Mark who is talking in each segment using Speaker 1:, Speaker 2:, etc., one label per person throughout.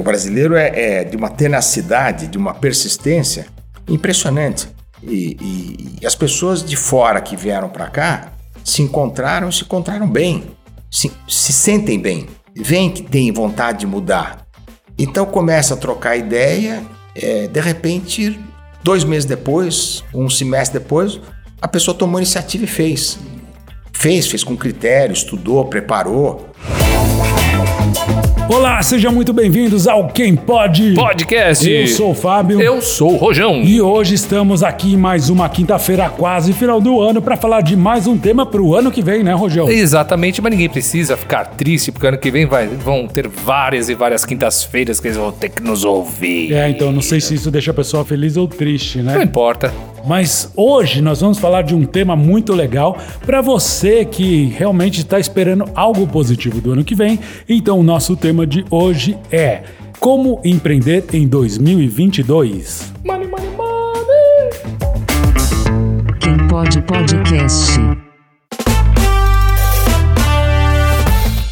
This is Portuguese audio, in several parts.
Speaker 1: O brasileiro é, é de uma tenacidade, de uma persistência impressionante. E, e, e as pessoas de fora que vieram para cá se encontraram, se encontraram bem, se, se sentem bem, veem que têm vontade de mudar. Então começa a trocar ideia, é, de repente, dois meses depois, um semestre depois, a pessoa tomou iniciativa e fez. Fez, fez com critério, estudou, preparou.
Speaker 2: Olá, sejam muito bem-vindos ao Quem Pode
Speaker 3: Podcast.
Speaker 2: Eu sou o Fábio.
Speaker 3: Eu sou o Rojão.
Speaker 2: E hoje estamos aqui em mais uma quinta-feira, quase final do ano, para falar de mais um tema para o ano que vem, né, Rojão?
Speaker 3: Exatamente, mas ninguém precisa ficar triste, porque ano que vem vai, vão ter várias e várias quintas-feiras que eles vão ter que nos ouvir.
Speaker 2: É, então não sei se isso deixa a pessoa feliz ou triste, né?
Speaker 3: Não importa.
Speaker 2: Mas hoje nós vamos falar de um tema muito legal para você que realmente está esperando algo positivo do ano que vem. Então, o nosso tema de hoje é como empreender em 2022.
Speaker 3: Money, money, money.
Speaker 4: Quem pode podcast.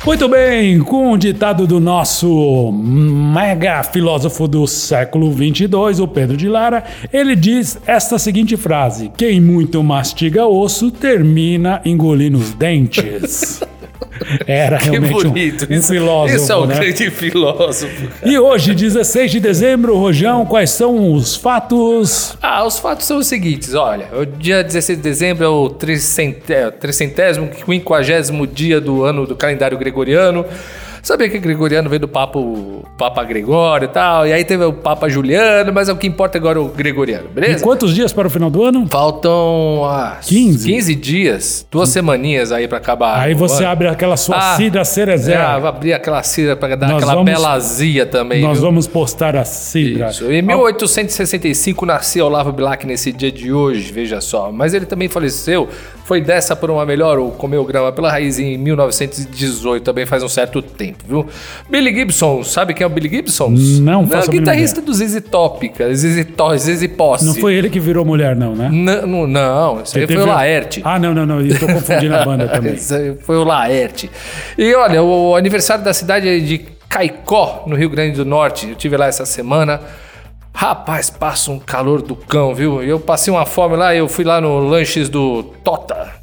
Speaker 2: Muito bem, com o ditado do nosso mega filósofo do século 22, o Pedro de Lara, ele diz esta seguinte frase: Quem muito mastiga osso termina engolindo os dentes. Era
Speaker 3: Que
Speaker 2: realmente um-
Speaker 3: bonito.
Speaker 2: um, filósofo,
Speaker 3: Isso é um
Speaker 2: né?
Speaker 3: grande filósofo.
Speaker 2: E hoje, 16 de dezembro, Rojão, quais são os fatos?
Speaker 3: Ah, os fatos são os seguintes, olha, o dia 16 de dezembro é o trecentésimo, trecentésimo, quinquagésimo dia do ano do calendário gregoriano. Sabia que gregoriano veio do papo, Papa Gregório e tal, e aí teve o Papa Juliano, mas o que importa agora é o gregoriano,
Speaker 2: E
Speaker 3: beleza?
Speaker 2: quantos dias para o final do ano?
Speaker 3: Faltam ah,
Speaker 2: 15.
Speaker 3: 15 dias, duas semaninhas aí pra acabar.
Speaker 2: Aí você
Speaker 3: ano.
Speaker 2: abre aquela sua
Speaker 3: Ah,
Speaker 2: cidra cerezé.
Speaker 3: É, vou abrir aquela cidra pra dar
Speaker 2: Nós
Speaker 3: aquela
Speaker 2: vamos-
Speaker 3: bela também.
Speaker 2: Nós
Speaker 3: viu?
Speaker 2: vamos postar a cidra.
Speaker 3: Isso. Em 1865 nasceu Olavo Bilac nesse dia de hoje, veja só. Mas ele também faleceu, foi dessa por uma melhor ou comeu grama pela raiz em 1918, também faz um certo tempo, viu? Billy Gibson, sabe quem é o Billy Gibson?
Speaker 2: Não faço a
Speaker 3: É o guitarrista do ZZ Top, cara. ZZ Top, ZZ Posse.
Speaker 2: Não foi ele que virou mulher, não, né?
Speaker 3: Não, não, não, isso aí foi o Laerte.
Speaker 2: Ah, não, não, não. Eu tô confundindo a banda também.
Speaker 3: Aí Foi o Laerte. E olha, o aniversário da cidade é de Caicó, no Rio Grande do Norte. Eu tive lá essa semana. Rapaz, passa um calor do cão, viu? Eu passei uma fome lá, eu fui lá no Lanches do Tota.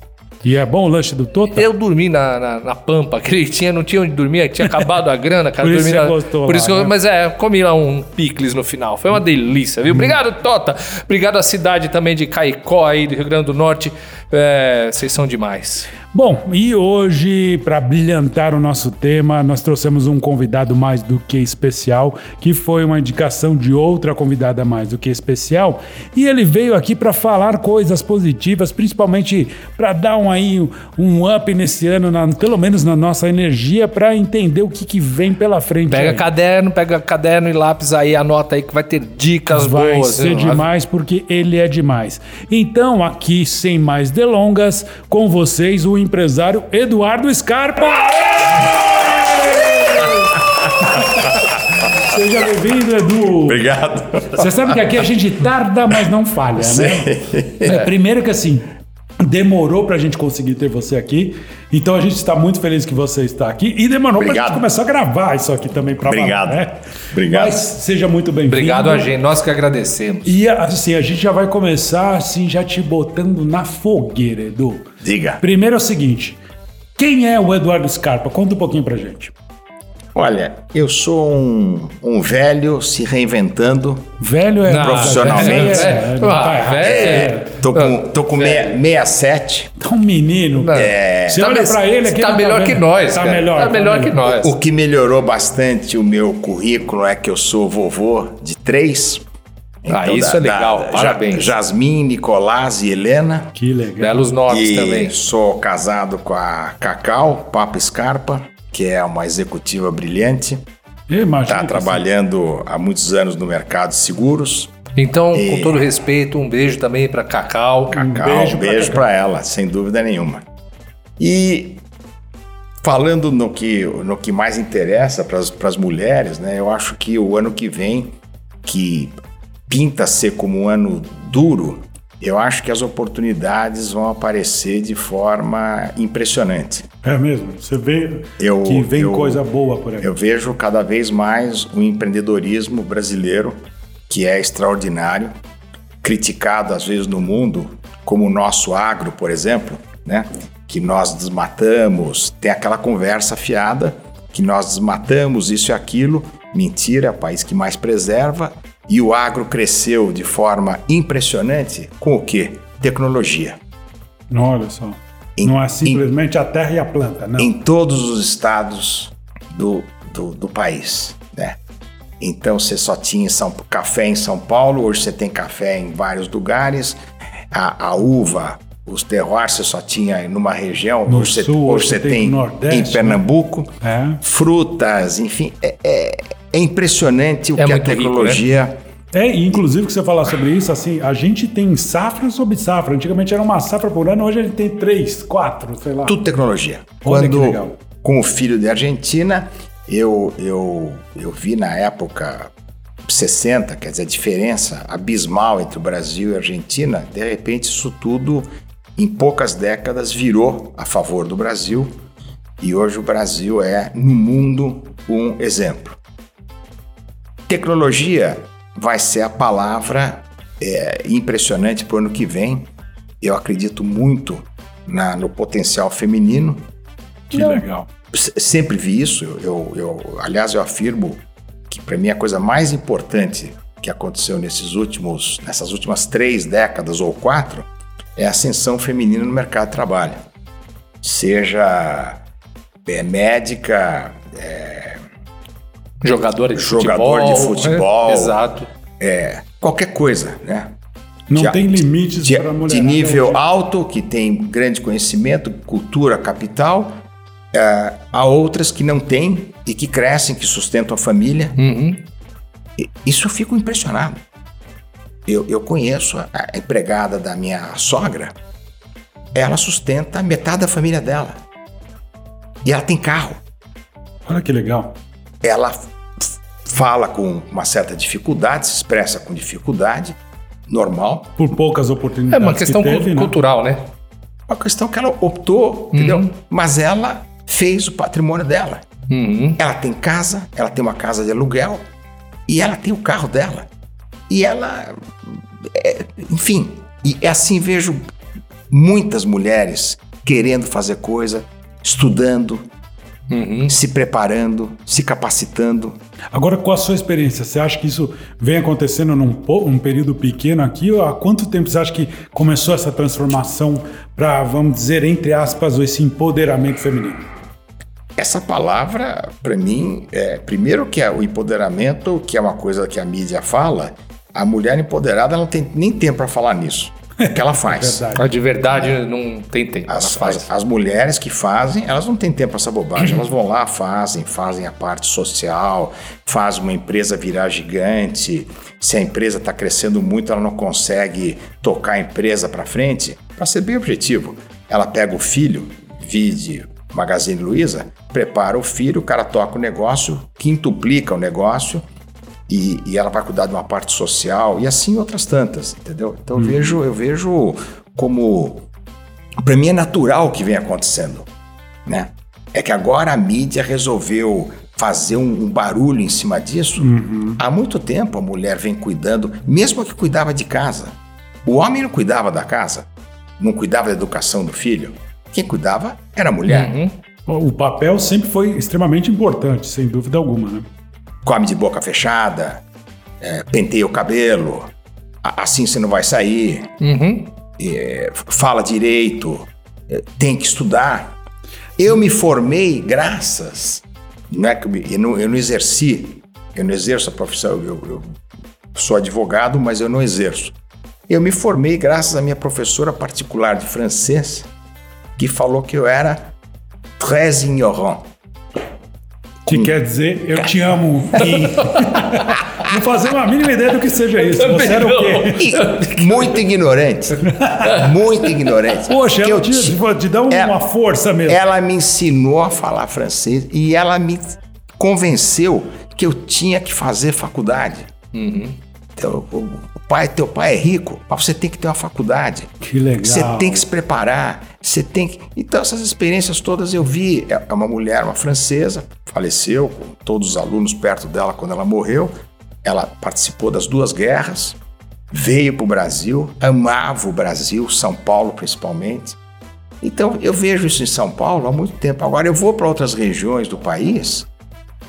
Speaker 2: E é bom o lanche do Tota?
Speaker 3: Eu dormi na, na, na pampa, que ele tinha, não tinha onde dormir, tinha acabado a grana, cara.
Speaker 2: Por isso
Speaker 3: dormi
Speaker 2: você
Speaker 3: na-
Speaker 2: gostou
Speaker 3: Por isso eu,
Speaker 2: né? Hum.
Speaker 3: Mas é, comi lá um picles no final. Foi uma delícia, viu? Obrigado, Tota. Obrigado à cidade também de Caicó aí, do Rio Grande do Norte. É, vocês são demais.
Speaker 2: Bom, e hoje, para brilhantar o nosso tema, nós trouxemos um convidado mais do que especial, que foi uma indicação de outra convidada mais do que especial, e ele veio aqui para falar coisas positivas, principalmente para dar um aí um up nesse ano, na- pelo menos na nossa energia, para entender o que, que vem pela frente.
Speaker 3: Pega
Speaker 2: aí.
Speaker 3: caderno, pega caderno e lápis aí, anota aí que vai ter dicas
Speaker 2: Vai
Speaker 3: boas.
Speaker 2: ser
Speaker 3: viu?
Speaker 2: demais porque ele é demais. Então, aqui, sem mais delongas, com vocês o empresário Eduardo Scarpa. Seja bem-vindo, Edu.
Speaker 1: Obrigado.
Speaker 2: Você sabe que aqui a gente tarda, mas não falha, né? É, primeiro que assim, demorou pra gente conseguir ter você aqui. Então a gente está muito feliz que você está aqui. E demorou pra
Speaker 1: Obrigado.
Speaker 2: gente começar a gravar isso aqui também pra
Speaker 1: Obrigado.
Speaker 2: né?
Speaker 1: Obrigado.
Speaker 2: Mas seja muito bem-vindo.
Speaker 3: Obrigado a gente, nós que agradecemos.
Speaker 2: E assim, a gente já vai começar assim, já te botando na fogueira, Edu.
Speaker 1: Diga.
Speaker 2: Primeiro é o seguinte: quem é o Eduardo Scarpa? Conta um pouquinho pra gente.
Speaker 1: Olha, eu sou um, um velho se reinventando.
Speaker 2: Velho é.
Speaker 3: Não,
Speaker 1: Profissionalmente.
Speaker 2: É, não
Speaker 3: Ah,
Speaker 2: tá errado.
Speaker 3: velho.
Speaker 2: É.
Speaker 1: Tô com, tô com meia- 67.
Speaker 2: Tá um menino.
Speaker 1: É.
Speaker 2: Você
Speaker 3: Tá
Speaker 2: olha pra ele aqui.
Speaker 3: tá
Speaker 2: não
Speaker 3: melhor
Speaker 2: vendo.
Speaker 3: que nós,
Speaker 2: Tá
Speaker 3: cara.
Speaker 2: melhor.
Speaker 3: Tá melhor que nós.
Speaker 1: O que melhorou bastante o meu currículo é que eu sou vovô de três.
Speaker 3: Ah, isso é legal, parabéns.
Speaker 1: Jasmin, Nicolás e Helena.
Speaker 2: Que legal.
Speaker 3: Belos nomes
Speaker 1: E
Speaker 3: também.
Speaker 1: sou casado com a Cacau, Papa Scarpa, que é uma executiva brilhante.
Speaker 2: Imagina.
Speaker 1: Está trabalhando há muitos anos no mercado de seguros.
Speaker 3: Então,
Speaker 1: E-
Speaker 3: com todo respeito, um beijo também pra Cacau.
Speaker 1: Cacau,
Speaker 2: beijo
Speaker 1: um
Speaker 2: pra
Speaker 1: beiso
Speaker 2: Cacau.
Speaker 1: para ela, sem dúvida nenhuma. E falando no que, no que mais interessa para as mulheres, né? Eu acho que o ano que vem, que pinta ser como um ano duro, eu acho que as oportunidades vão aparecer de forma impressionante.
Speaker 2: É mesmo? Você vê
Speaker 1: Eu-
Speaker 2: que vem
Speaker 1: eu-
Speaker 2: coisa boa por aí.
Speaker 1: Eu vejo cada vez mais o empreendedorismo brasileiro, que é extraordinário, criticado às vezes no mundo, como o nosso agro, por exemplo, né? que nós desmatamos, tem aquela conversa fiada que nós desmatamos isso e aquilo. Mentira, é o país que mais preserva. E o agro cresceu de forma impressionante com o quê? Tecnologia.
Speaker 2: Não, olha só.
Speaker 1: Em-
Speaker 2: não é simplesmente a terra e a planta, não.
Speaker 1: em todos os estados do, do, do país, né? Então você só tinha São, café em São Paulo, hoje você tem café em vários lugares. A, a uva, os terroirs você só tinha numa região,
Speaker 2: No
Speaker 1: hoje, você,
Speaker 2: sul,
Speaker 1: hoje você
Speaker 2: tem
Speaker 1: tem,
Speaker 2: no Nordeste,
Speaker 1: em
Speaker 2: né?
Speaker 1: Pernambuco.
Speaker 2: É.
Speaker 1: Frutas, enfim, é, é- é impressionante o
Speaker 3: É
Speaker 1: que a
Speaker 3: muito rico,
Speaker 1: tecnologia.
Speaker 2: É, e inclusive que você falar sobre isso, assim, a gente tem safra sobre safra. Antigamente era uma safra por ano, hoje a gente tem três, quatro, sei lá.
Speaker 1: Tudo tecnologia.
Speaker 2: Olha que
Speaker 1: Quando,
Speaker 2: legal.
Speaker 1: com o filho de Argentina, eu, eu, eu vi na época 60, quer dizer, a diferença abismal entre o Brasil e a Argentina, de repente isso tudo, em poucas décadas, virou a favor do Brasil. E hoje o Brasil é, no mundo, um exemplo. Tecnologia vai ser a palavra é, impressionante para o ano que vem. Eu acredito muito na- no potencial feminino.
Speaker 2: Que legal.
Speaker 1: Sempre vi isso. Eu, eu- aliás, eu afirmo que para mim a coisa mais importante que aconteceu nesses últimos, nessas últimas três décadas ou quatro é a ascensão feminina no mercado de trabalho. Seja é, médica,
Speaker 3: Jogador de
Speaker 1: Jogador
Speaker 3: futebol.
Speaker 1: de futebol.
Speaker 3: né? Exato.
Speaker 1: é, qualquer coisa, né?
Speaker 2: Não
Speaker 1: De-
Speaker 2: tem limites
Speaker 1: de,
Speaker 2: para mulher.
Speaker 1: de nível alto, que tem grande conhecimento, cultura, capital, é, há outras que não têm e que crescem, que sustentam a família.
Speaker 3: Uhum.
Speaker 1: E- Isso eu fico impressionado. Eu, eu conheço a, a empregada da minha sogra, ela sustenta metade da família dela. E ela tem carro.
Speaker 2: Olha que legal.
Speaker 1: Ela fala com uma certa dificuldade, se expressa com dificuldade, normal.
Speaker 2: Por poucas
Speaker 3: É
Speaker 2: oportunidades
Speaker 3: uma questão
Speaker 2: que teve, né?
Speaker 3: cultural, né?
Speaker 1: Uma questão que ela optou, entendeu? Mas ela fez o patrimônio dela.
Speaker 3: Uhum.
Speaker 1: Ela tem casa, ela tem uma casa de aluguel e ela tem o carro dela. E ela. é, enfim, e assim vejo muitas mulheres querendo fazer coisa, estudando,
Speaker 3: Uhum.
Speaker 1: se preparando, se capacitando.
Speaker 2: Agora, com a sua experiência, você acha que isso vem acontecendo num um período pequeno aqui? Ou há quanto tempo você acha que começou essa transformação para, vamos dizer, entre aspas, esse empoderamento feminino?
Speaker 1: Essa palavra, para mim, é primeiro que é o empoderamento, que é uma coisa que a mídia fala, a mulher empoderada ela não tem nem tempo para falar nisso. O que ela faz?
Speaker 2: Verdade.
Speaker 3: A de verdade não tem tempo. ela
Speaker 1: As,
Speaker 3: faz.
Speaker 1: as, as mulheres que fazem, elas não têm tempo para essa bobagem. Elas vão lá, fazem, fazem a parte social, faz uma empresa virar gigante. Se a empresa está crescendo muito, ela não consegue tocar a empresa para frente. Para ser bem objetivo, ela pega o filho, vide Magazine Luiza, prepara o filho, o cara toca o negócio, quintuplica o negócio e, e ela vai cuidar de uma parte social e assim outras tantas, entendeu? Então eu vejo, eu vejo como para mim é natural o que vem acontecendo, né? É que agora a mídia resolveu fazer um, um barulho em cima disso. Há muito tempo a mulher vem cuidando, mesmo que cuidava de casa. O homem não cuidava da casa, não cuidava da educação do filho. Quem cuidava era a mulher.
Speaker 3: Uhum.
Speaker 2: O papel sempre foi extremamente importante, sem dúvida alguma, né?
Speaker 1: Come de boca fechada, é, penteia o cabelo, assim você não vai sair,
Speaker 3: Uhum.
Speaker 1: é, fala direito, é, tem que estudar. Eu me formei graças, não é que eu, me- eu não, eu não exerci, eu não exerço a profissão, eu, eu sou advogado, mas eu não exerço. Eu me formei graças à minha professora particular de francês, que falou que eu era très ignorant.
Speaker 2: Que quer dizer, eu te amo. E... não fazemos a mínima ideia do que seja isso. Você era o quê?
Speaker 1: Muito ignorante. Muito ignorante.
Speaker 2: Poxa, ela
Speaker 1: eu
Speaker 2: te, te dá uma
Speaker 1: Ela-
Speaker 2: força mesmo.
Speaker 1: Ela me ensinou a falar francês e ela me convenceu que eu tinha que fazer faculdade. Teu, o, o pai, teu pai é rico, mas você tem que ter uma faculdade.
Speaker 2: Que legal.
Speaker 1: Você tem que se preparar, você tem que. Então, essas experiências todas eu vi. É é uma mulher, uma francesa, faleceu, com todos os alunos perto dela quando ela morreu. Ela participou das duas guerras, veio para o Brasil, amava o Brasil, São Paulo principalmente. Então, eu vejo isso em São Paulo há muito tempo. Agora, eu vou para outras regiões do país,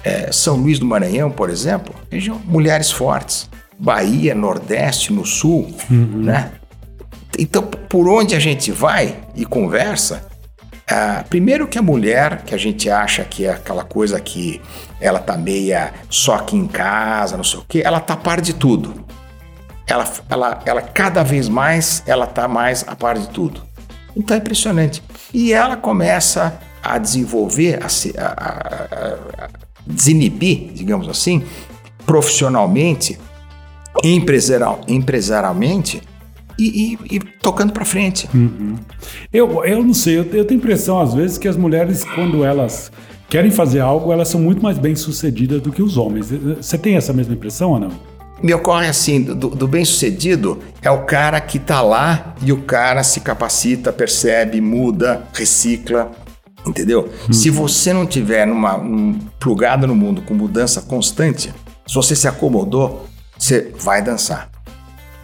Speaker 1: é, São Luís do Maranhão, por exemplo, região mulheres fortes. Bahia, Nordeste, no Sul, né? Então, por onde a gente vai e conversa, ah, primeiro que a mulher, que a gente acha que é aquela coisa que ela tá meia só aqui em casa, não sei o quê, ela tá a par de tudo. Ela, ela, ela cada vez mais, ela tá mais a par de tudo. Então é impressionante. E ela começa a desenvolver, a, se- a- a- a- desinibir, digamos assim, profissionalmente, empresarial, empresarialmente e, e- e tocando para frente.
Speaker 2: Eu, eu não sei, eu, eu tenho a impressão às vezes que as mulheres, quando elas querem fazer algo, elas são muito mais bem-sucedidas do que os homens. Você tem essa mesma impressão ou não?
Speaker 1: Me ocorre assim, do, do bem-sucedido é o cara que tá lá e o cara se capacita, percebe, muda, recicla, entendeu? Se você não tiver numa, um, plugado no mundo com mudança constante, se você se acomodou, você vai dançar.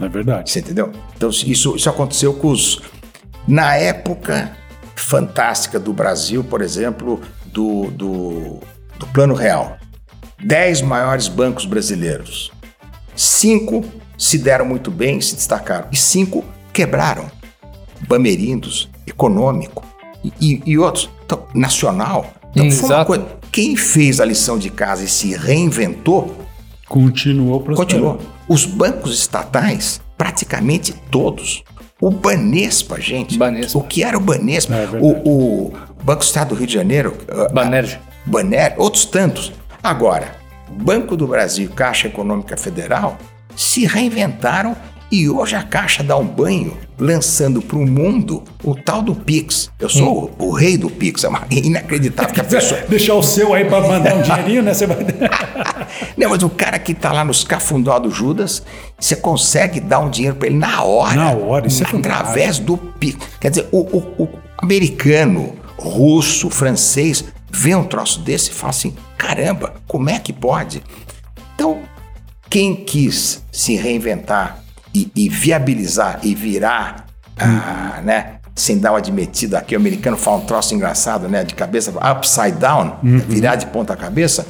Speaker 2: É verdade?
Speaker 1: Você entendeu? Então, isso, isso aconteceu com os. Na época fantástica do Brasil, por exemplo, do, do, do Plano Real. Dez maiores bancos brasileiros. Cinco se deram muito bem, se destacaram. E cinco quebraram. Bamerindos, Econômico e, e- outros. Então, nacional. Então,
Speaker 3: Exato.
Speaker 1: coisa. Quem fez a lição de casa e se reinventou,
Speaker 2: Continuou prosperando.
Speaker 1: Continuou. Os bancos estatais, praticamente todos. O Banespa, gente.
Speaker 3: Banespa.
Speaker 1: O que era o Banespa?
Speaker 2: É
Speaker 1: o, o Banco do Estado do Rio de Janeiro. ah,
Speaker 3: Banerj.
Speaker 1: Baner, outros tantos. Agora, Banco do Brasil e Caixa Econômica Federal se reinventaram e hoje a Caixa dá um banho lançando para o mundo o tal do Pix. Eu sou o, o rei do Pix, é inacreditável que a pessoa...
Speaker 2: Deixar o seu aí para mandar um dinheirinho, né? Você vai.
Speaker 1: Não, mas o cara que tá lá nos cafundó do Judas, você consegue dar um dinheiro para ele na hora.
Speaker 2: Na hora, isso é
Speaker 1: Através do Pix. Quer dizer, o, o- o americano, russo, francês, vê um troço desse e fala assim: caramba, como é que pode? Então, quem quis se reinventar e, e viabilizar e virar, ah, né? Sem dar uma admitida aqui, o americano fala um troço engraçado, né? De cabeça upside down, virar de ponta cabeça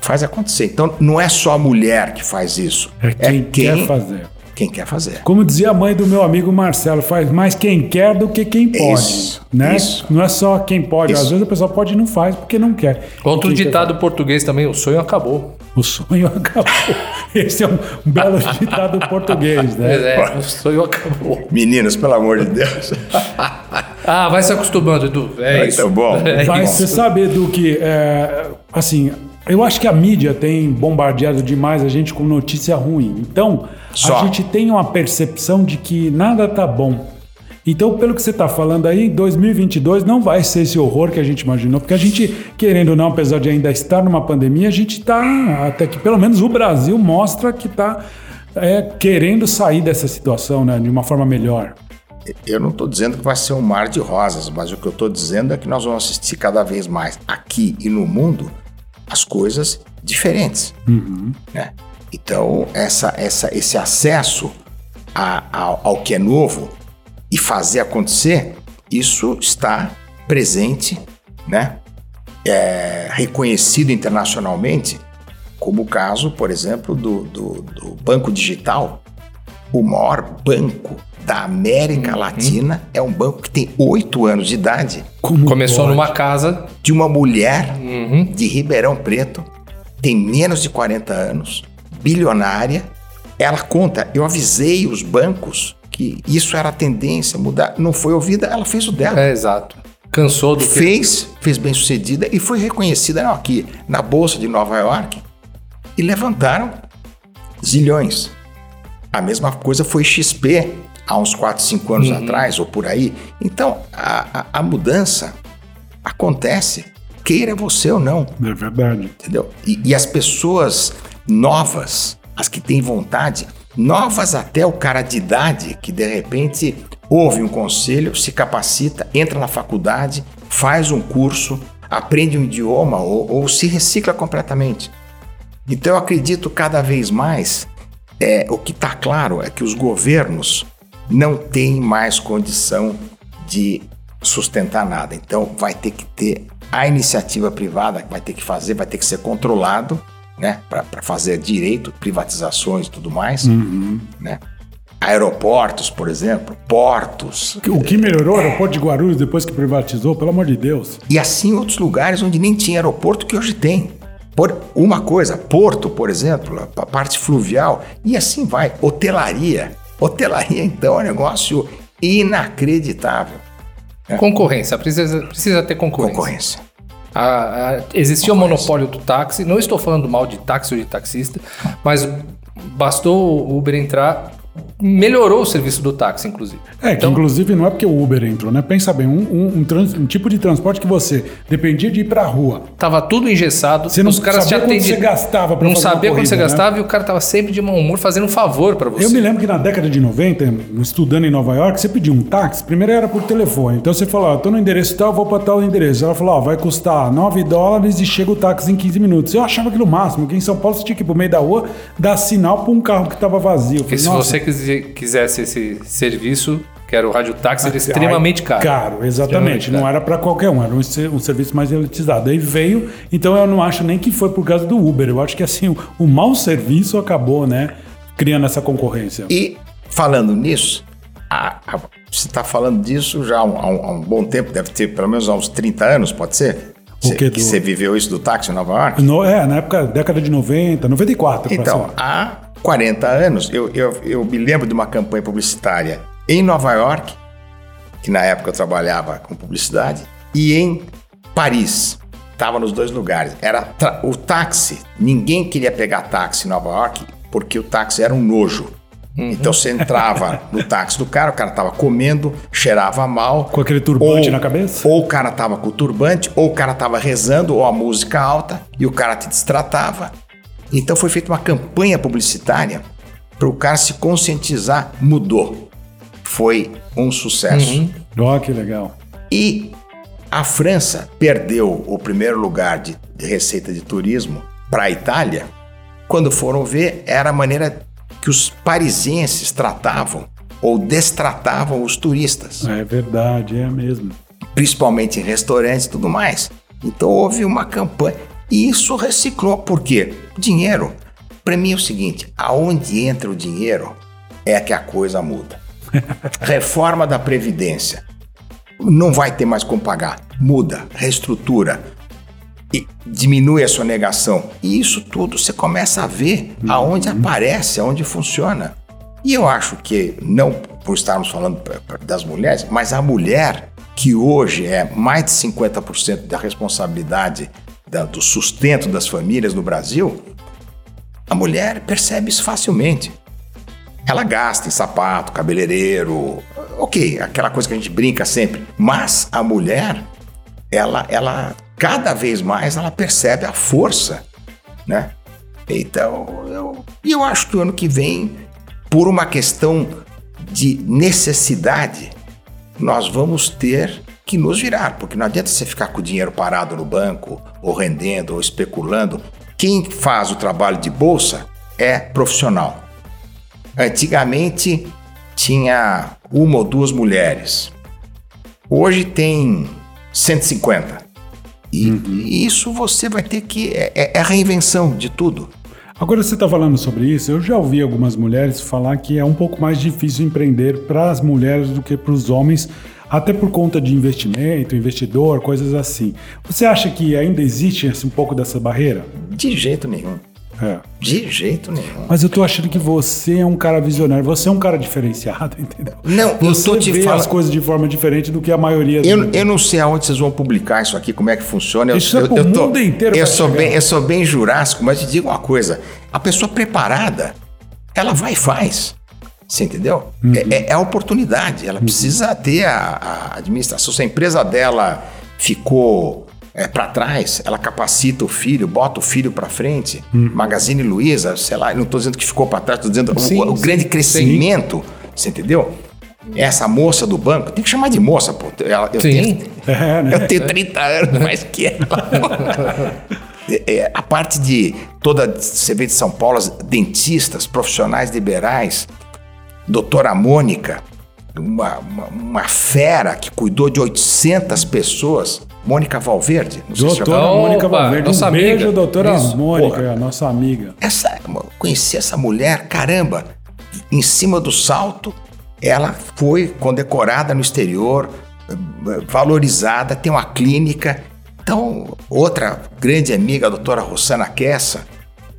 Speaker 1: faz acontecer. Então não é só a mulher que faz isso.
Speaker 2: É quem quer fazer.
Speaker 1: Quem quer fazer.
Speaker 2: Como dizia a mãe do meu amigo Marcelo, faz mais quem quer do que quem pode.
Speaker 1: Isso,
Speaker 2: né?
Speaker 1: isso.
Speaker 2: Não é só quem pode.
Speaker 1: Isso.
Speaker 2: Às vezes a pessoa pode e não faz porque não quer.
Speaker 3: Outro
Speaker 2: quem quer
Speaker 3: ditado português também, o sonho acabou.
Speaker 2: O sonho acabou. Esse é um belo ditado português, né?
Speaker 3: É, o sonho acabou.
Speaker 1: Meninas, pelo amor de Deus.
Speaker 3: Ah, vai se acostumando, Edu. É
Speaker 1: Muito
Speaker 3: isso.
Speaker 1: bom.
Speaker 3: É
Speaker 2: Mas
Speaker 3: isso.
Speaker 2: você sabe, Edu, que é, assim, eu acho que a mídia tem bombardeado demais a gente com notícia ruim. Então,
Speaker 1: Só.
Speaker 2: a gente tem uma percepção de que nada tá bom. Então, pelo que você está falando aí, 2022 não vai ser esse horror que a gente imaginou, porque a gente, querendo ou não, apesar de ainda estar numa pandemia, a gente está, até que pelo menos o Brasil mostra que está querendo sair dessa situação né, de uma forma melhor.
Speaker 1: Eu não estou dizendo que vai ser um mar de rosas, mas o que eu estou dizendo é que nós vamos assistir cada vez mais aqui e no mundo as coisas diferentes. né? Então, essa, essa, esse acesso a- ao, ao que é novo e fazer acontecer, isso está presente, né? É, reconhecido internacionalmente, como o caso, por exemplo, do, do, do Banco Digital. O maior banco da América Latina é um banco que tem oito anos de idade,
Speaker 2: Como
Speaker 3: Começou
Speaker 2: pode?
Speaker 3: numa casa.
Speaker 1: de uma mulher de Ribeirão Preto, tem menos de 40 anos, bilionária. Ela conta, eu avisei os bancos que isso era a tendência, mudar. Não foi ouvida, ela fez o dela.
Speaker 3: É, exato. Cansou do que.
Speaker 1: Fez, fez bem sucedida e foi reconhecida não, aqui na Bolsa de Nova York e levantaram zilhões. A mesma coisa foi XP há uns 4, 5 anos atrás ou por aí. Então a, a- a mudança acontece, queira você ou não,
Speaker 2: É verdade.
Speaker 1: entendeu? E, e as pessoas novas as que têm vontade, novas até o cara de idade que de repente ouve um conselho, se capacita, entra na faculdade, faz um curso, aprende um idioma ou, ou se recicla completamente. Então eu acredito cada vez mais, é, o que está claro é que os governos não têm mais condição de sustentar nada. Então vai ter que ter a iniciativa privada, vai ter que fazer, vai ter que ser controlado, né, para fazer direito, privatizações e tudo mais, né? Aeroportos, por exemplo, portos.
Speaker 2: O que melhorou o aeroporto de Guarulhos depois que privatizou, pelo amor de Deus.
Speaker 1: E assim outros lugares onde nem tinha aeroporto que hoje tem. Por uma coisa, Porto, por exemplo, a parte fluvial, e assim vai. Hotelaria. Hotelaria, então, é um negócio inacreditável.
Speaker 3: Concorrência, precisa, precisa ter concorrência.
Speaker 1: Concorrência.
Speaker 3: A- a- existia o monopólio do táxi. Não estou falando mal de táxi ou de taxista, mas bastou o Uber entrar, melhorou o serviço do táxi, inclusive.
Speaker 2: É, que
Speaker 3: Então-
Speaker 2: inclusive não é porque o Uber entrou, né? Pensa bem, um, um- um trans- um tipo de transporte que você dependia de ir pra rua.
Speaker 3: Tava tudo engessado.
Speaker 2: Você não
Speaker 3: os caras
Speaker 2: sabia
Speaker 3: te
Speaker 2: quanto você gastava pra
Speaker 3: Não sabia quanto você
Speaker 2: né?
Speaker 3: gastava e o cara tava sempre de mau humor fazendo um favor pra você.
Speaker 2: Eu me lembro que na década de 90, estudando em Nova York, você pedia um táxi, primeiro era por telefone. Então você falou, ó, tô no endereço tal, vou pra tal endereço. Ela falou, ó, vai custar 9 dólares e chega o táxi em 15 minutos. Eu achava aquilo máximo, que em São Paulo você tinha que ir pro meio da rua, dar sinal pra um carro que tava vazio.
Speaker 3: Porque se
Speaker 2: "Nossa,
Speaker 3: você quise- quisesse esse serviço, que era o rádio táxi, era extremamente caro.
Speaker 2: Caro, exatamente.
Speaker 3: Extremamente
Speaker 2: Não
Speaker 3: caro.
Speaker 2: era pra qualquer um, era um, um serviço mais elitizado. Aí veio, então eu não acho nem que foi por causa do Uber. Eu acho que assim, o, o mau serviço acabou, né, criando essa concorrência.
Speaker 1: E falando nisso, a- a- você está falando disso já há um, há um- bom tempo, deve ter pelo menos há uns 30 anos, pode ser? Cê-
Speaker 2: quê,
Speaker 1: que
Speaker 2: do-
Speaker 1: você viveu isso do táxi em Nova York?
Speaker 2: No- é, na época, década de 90, 94. pra
Speaker 1: Então,
Speaker 2: ser.
Speaker 1: Há 40 anos, eu, eu, eu me lembro de uma campanha publicitária em Nova York, que na época eu trabalhava com publicidade, e em Paris. Estava nos dois lugares. Era o táxi. Ninguém queria pegar táxi em Nova York porque o táxi era um nojo. Então você entrava no táxi do cara, o cara tava comendo, cheirava mal.
Speaker 2: Com aquele turbante na cabeça?
Speaker 1: Ou o cara tava com o turbante, ou o cara tava rezando, ou a música alta, e o cara te destratava. Então foi feita uma campanha publicitária para o cara se conscientizar. Mudou. Foi um sucesso.
Speaker 2: Ó, que legal.
Speaker 1: E a França perdeu o primeiro lugar de, de receita de turismo para a Itália. Quando foram ver, era a maneira que os parisienses tratavam ou destratavam os turistas,
Speaker 2: É verdade, é mesmo.
Speaker 1: principalmente em restaurantes e tudo mais. Então houve uma campanha. E isso reciclou, por quê? Dinheiro. Para mim é o seguinte: aonde entra o dinheiro é que a coisa muda. Reforma da Previdência. Não vai ter mais como pagar. Muda, reestrutura, e diminui a sonegação. E isso tudo você começa a ver aonde aparece, aonde funciona. E eu acho que, não por estarmos falando das mulheres, mas a mulher, que hoje é mais de 50% da responsabilidade do sustento das famílias no Brasil, a mulher percebe isso facilmente. Ela gasta em sapato, cabeleireiro, ok, aquela coisa que a gente brinca sempre. Mas a mulher, ela, ela cada vez mais ela percebe a força, né? Então, eu, eu acho que o ano que vem, por uma questão de necessidade, nós vamos ter que nos virar, porque não adianta você ficar com o dinheiro parado no banco, ou rendendo, ou especulando. Quem faz o trabalho de bolsa é profissional. Antigamente tinha uma ou duas mulheres. Hoje tem 150. E, e isso você vai ter que. É, é- é a reinvenção de tudo.
Speaker 2: Agora você está falando sobre isso, eu já ouvi algumas mulheres falar que é um pouco mais difícil empreender para as mulheres do que para os homens, até por conta de investimento, investidor, coisas assim. Você acha que ainda existe assim, um pouco dessa barreira?
Speaker 1: De jeito nenhum.
Speaker 2: É.
Speaker 1: De jeito nenhum.
Speaker 2: Mas eu tô achando que você é um cara visionário, você é um cara diferenciado, entendeu?
Speaker 1: Não, eu
Speaker 2: você
Speaker 1: tô te
Speaker 2: vê
Speaker 1: falando-
Speaker 2: as coisas de forma diferente do que a maioria.
Speaker 1: Eu,
Speaker 2: do-
Speaker 1: eu não sei aonde vocês vão publicar isso aqui, como é que funciona. Eu,
Speaker 2: Isso é
Speaker 1: eu,
Speaker 2: pro
Speaker 1: eu tô-
Speaker 2: mundo inteiro
Speaker 1: Eu sou,
Speaker 2: chegar.
Speaker 1: bem, eu sou bem jurássico, mas te digo uma coisa: a pessoa preparada, ela vai e faz. Você entendeu?
Speaker 2: Uhum.
Speaker 1: É, é- é a oportunidade. Ela precisa ter a, a administração. Se a empresa dela ficou é, para trás, ela capacita o filho, bota o filho para frente. Magazine Luiza, sei lá, não estou dizendo que ficou para trás, estou dizendo o-
Speaker 3: Sim,
Speaker 1: o,
Speaker 3: sim,
Speaker 1: grande
Speaker 3: sim.
Speaker 1: crescimento, você entendeu? Essa moça do banco, tem que chamar de moça, pô. Ela- eu,
Speaker 3: Sim.
Speaker 1: tenho,
Speaker 2: É, né?
Speaker 1: eu tenho 30 anos mais que ela. É, é, a parte de toda, você vê de São Paulo, as dentistas, profissionais liberais, doutora Mônica, uma, uma, uma fera que cuidou de 800 pessoas, Mônica Valverde. Não sei se
Speaker 2: Doutora
Speaker 3: Opa,
Speaker 2: Mônica Valverde.
Speaker 3: nossa
Speaker 2: um beijo,
Speaker 3: amiga.
Speaker 2: doutora
Speaker 3: Isso,
Speaker 2: Mônica,
Speaker 1: porra.
Speaker 2: nossa amiga.
Speaker 1: essa, conheci essa mulher, caramba, em cima do salto, ela foi condecorada no exterior, valorizada, tem uma clínica. Então, outra grande amiga, a doutora Rossana Kessa,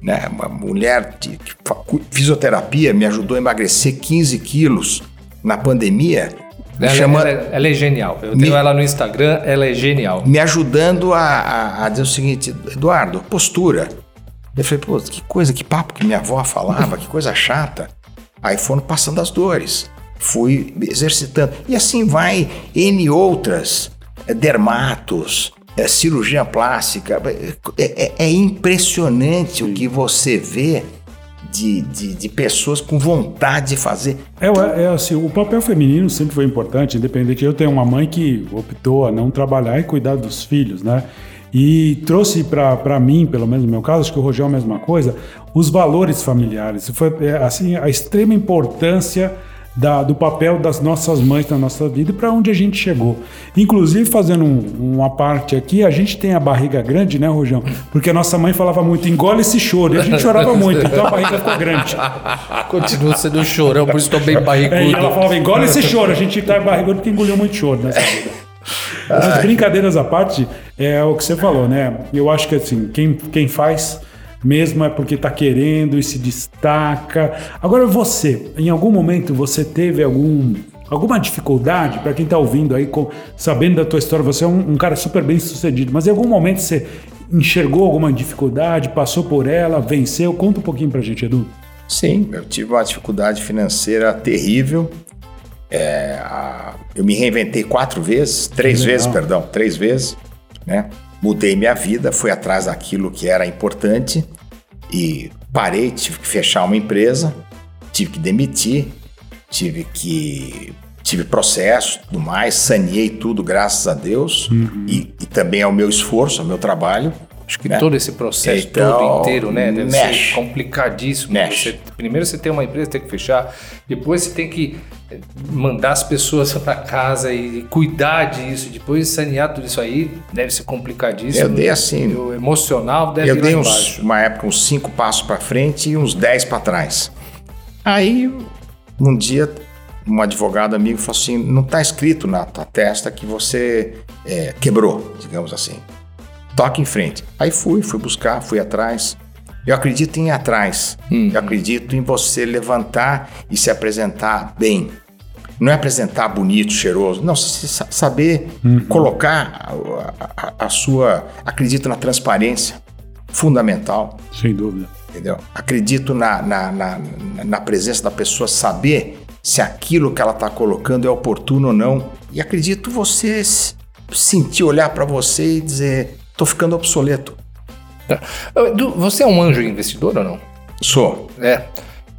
Speaker 1: né, uma mulher de, fisioterapia, me ajudou a emagrecer 15 quilos na pandemia,
Speaker 3: Ela,
Speaker 1: chama-
Speaker 3: ela é- ela é genial. Eu
Speaker 1: Me-
Speaker 3: tenho ela no Instagram, ela é genial.
Speaker 1: me ajudando a, a- a dizer o seguinte, Eduardo, postura. Eu falei, pô, que coisa, que papo que minha avó falava, que coisa chata. Aí foram passando as dores, fui exercitando. E assim vai N outras, é, dermatos, é, cirurgia plástica. É, é- é impressionante o que você vê de, de, de pessoas com vontade de fazer.
Speaker 2: É, é assim, o papel feminino sempre foi importante, independente. Eu tenho uma mãe que optou a não trabalhar e cuidar dos filhos, né? E trouxe para mim, pelo menos no meu caso, acho que o Rogério é a mesma coisa, os valores familiares. Foi é, assim a extrema importância da- do papel das nossas mães na nossa vida e para onde a gente chegou. Inclusive, fazendo um- uma parte aqui, a gente tem a barriga grande, né, Rojão? Porque a nossa mãe falava muito, engole esse choro. E a gente chorava muito, então a barriga ficou grande.
Speaker 3: Continua sendo chorão, por isso estou bem
Speaker 2: É, e ela
Speaker 3: barrigudo.
Speaker 2: falava, engole esse choro. A gente tá barrigudo porque engoliu muito choro nessa vida. Mas brincadeiras à parte, é o que você falou, né? Eu acho que assim, quem, quem faz mesmo é porque tá querendo e se destaca. Agora você, em algum momento você teve algum alguma dificuldade para quem tá ouvindo aí, com- sabendo da tua história, você é um, um cara super bem sucedido, mas em algum momento você enxergou alguma dificuldade, passou por ela, venceu? Conta um pouquinho pra gente, Edu.
Speaker 1: Sim, eu tive uma dificuldade financeira terrível. É, a- eu me reinventei quatro vezes, três
Speaker 2: legal.
Speaker 1: vezes, perdão, três vezes, né? Mudei minha vida, fui atrás daquilo que era importante e parei, tive que fechar uma empresa, tive que demitir, tive que tive processo, tudo mais, saneei tudo, graças a Deus e, e também ao meu esforço, ao meu trabalho. Acho que né?
Speaker 3: Todo esse processo
Speaker 1: Então,
Speaker 3: todo inteiro, né? Deve
Speaker 1: mexe.
Speaker 3: ser complicadíssimo.
Speaker 1: Mexe.
Speaker 3: Você- primeiro você tem uma empresa, tem que fechar. Depois você tem que eh, mandar as pessoas para casa e cuidar disso. Depois sanear tudo isso aí deve ser complicadíssimo.
Speaker 1: Eu dei assim-
Speaker 3: O emocional deve
Speaker 1: Eu dei uns, uma época uns cinco passos para frente e uns dez para trás. Aí, um dia, um advogado amigo falou assim: não está escrito na tua testa que você é, quebrou, digamos assim. Toque em frente. Aí fui, fui buscar, fui atrás. Eu acredito em ir atrás. Eu acredito em você levantar e se apresentar bem. Não é apresentar bonito, cheiroso. Não, saber colocar a, a- a sua. Acredito na transparência. Fundamental.
Speaker 2: Sem dúvida.
Speaker 1: Entendeu? Acredito na, na, na, na presença da pessoa saber se aquilo que ela está colocando é oportuno ou não. E acredito você sentir, olhar para você e dizer: estou ficando obsoleto.
Speaker 3: Tá. Edu, Você é um anjo investidor ou não?
Speaker 1: Sou.
Speaker 3: É.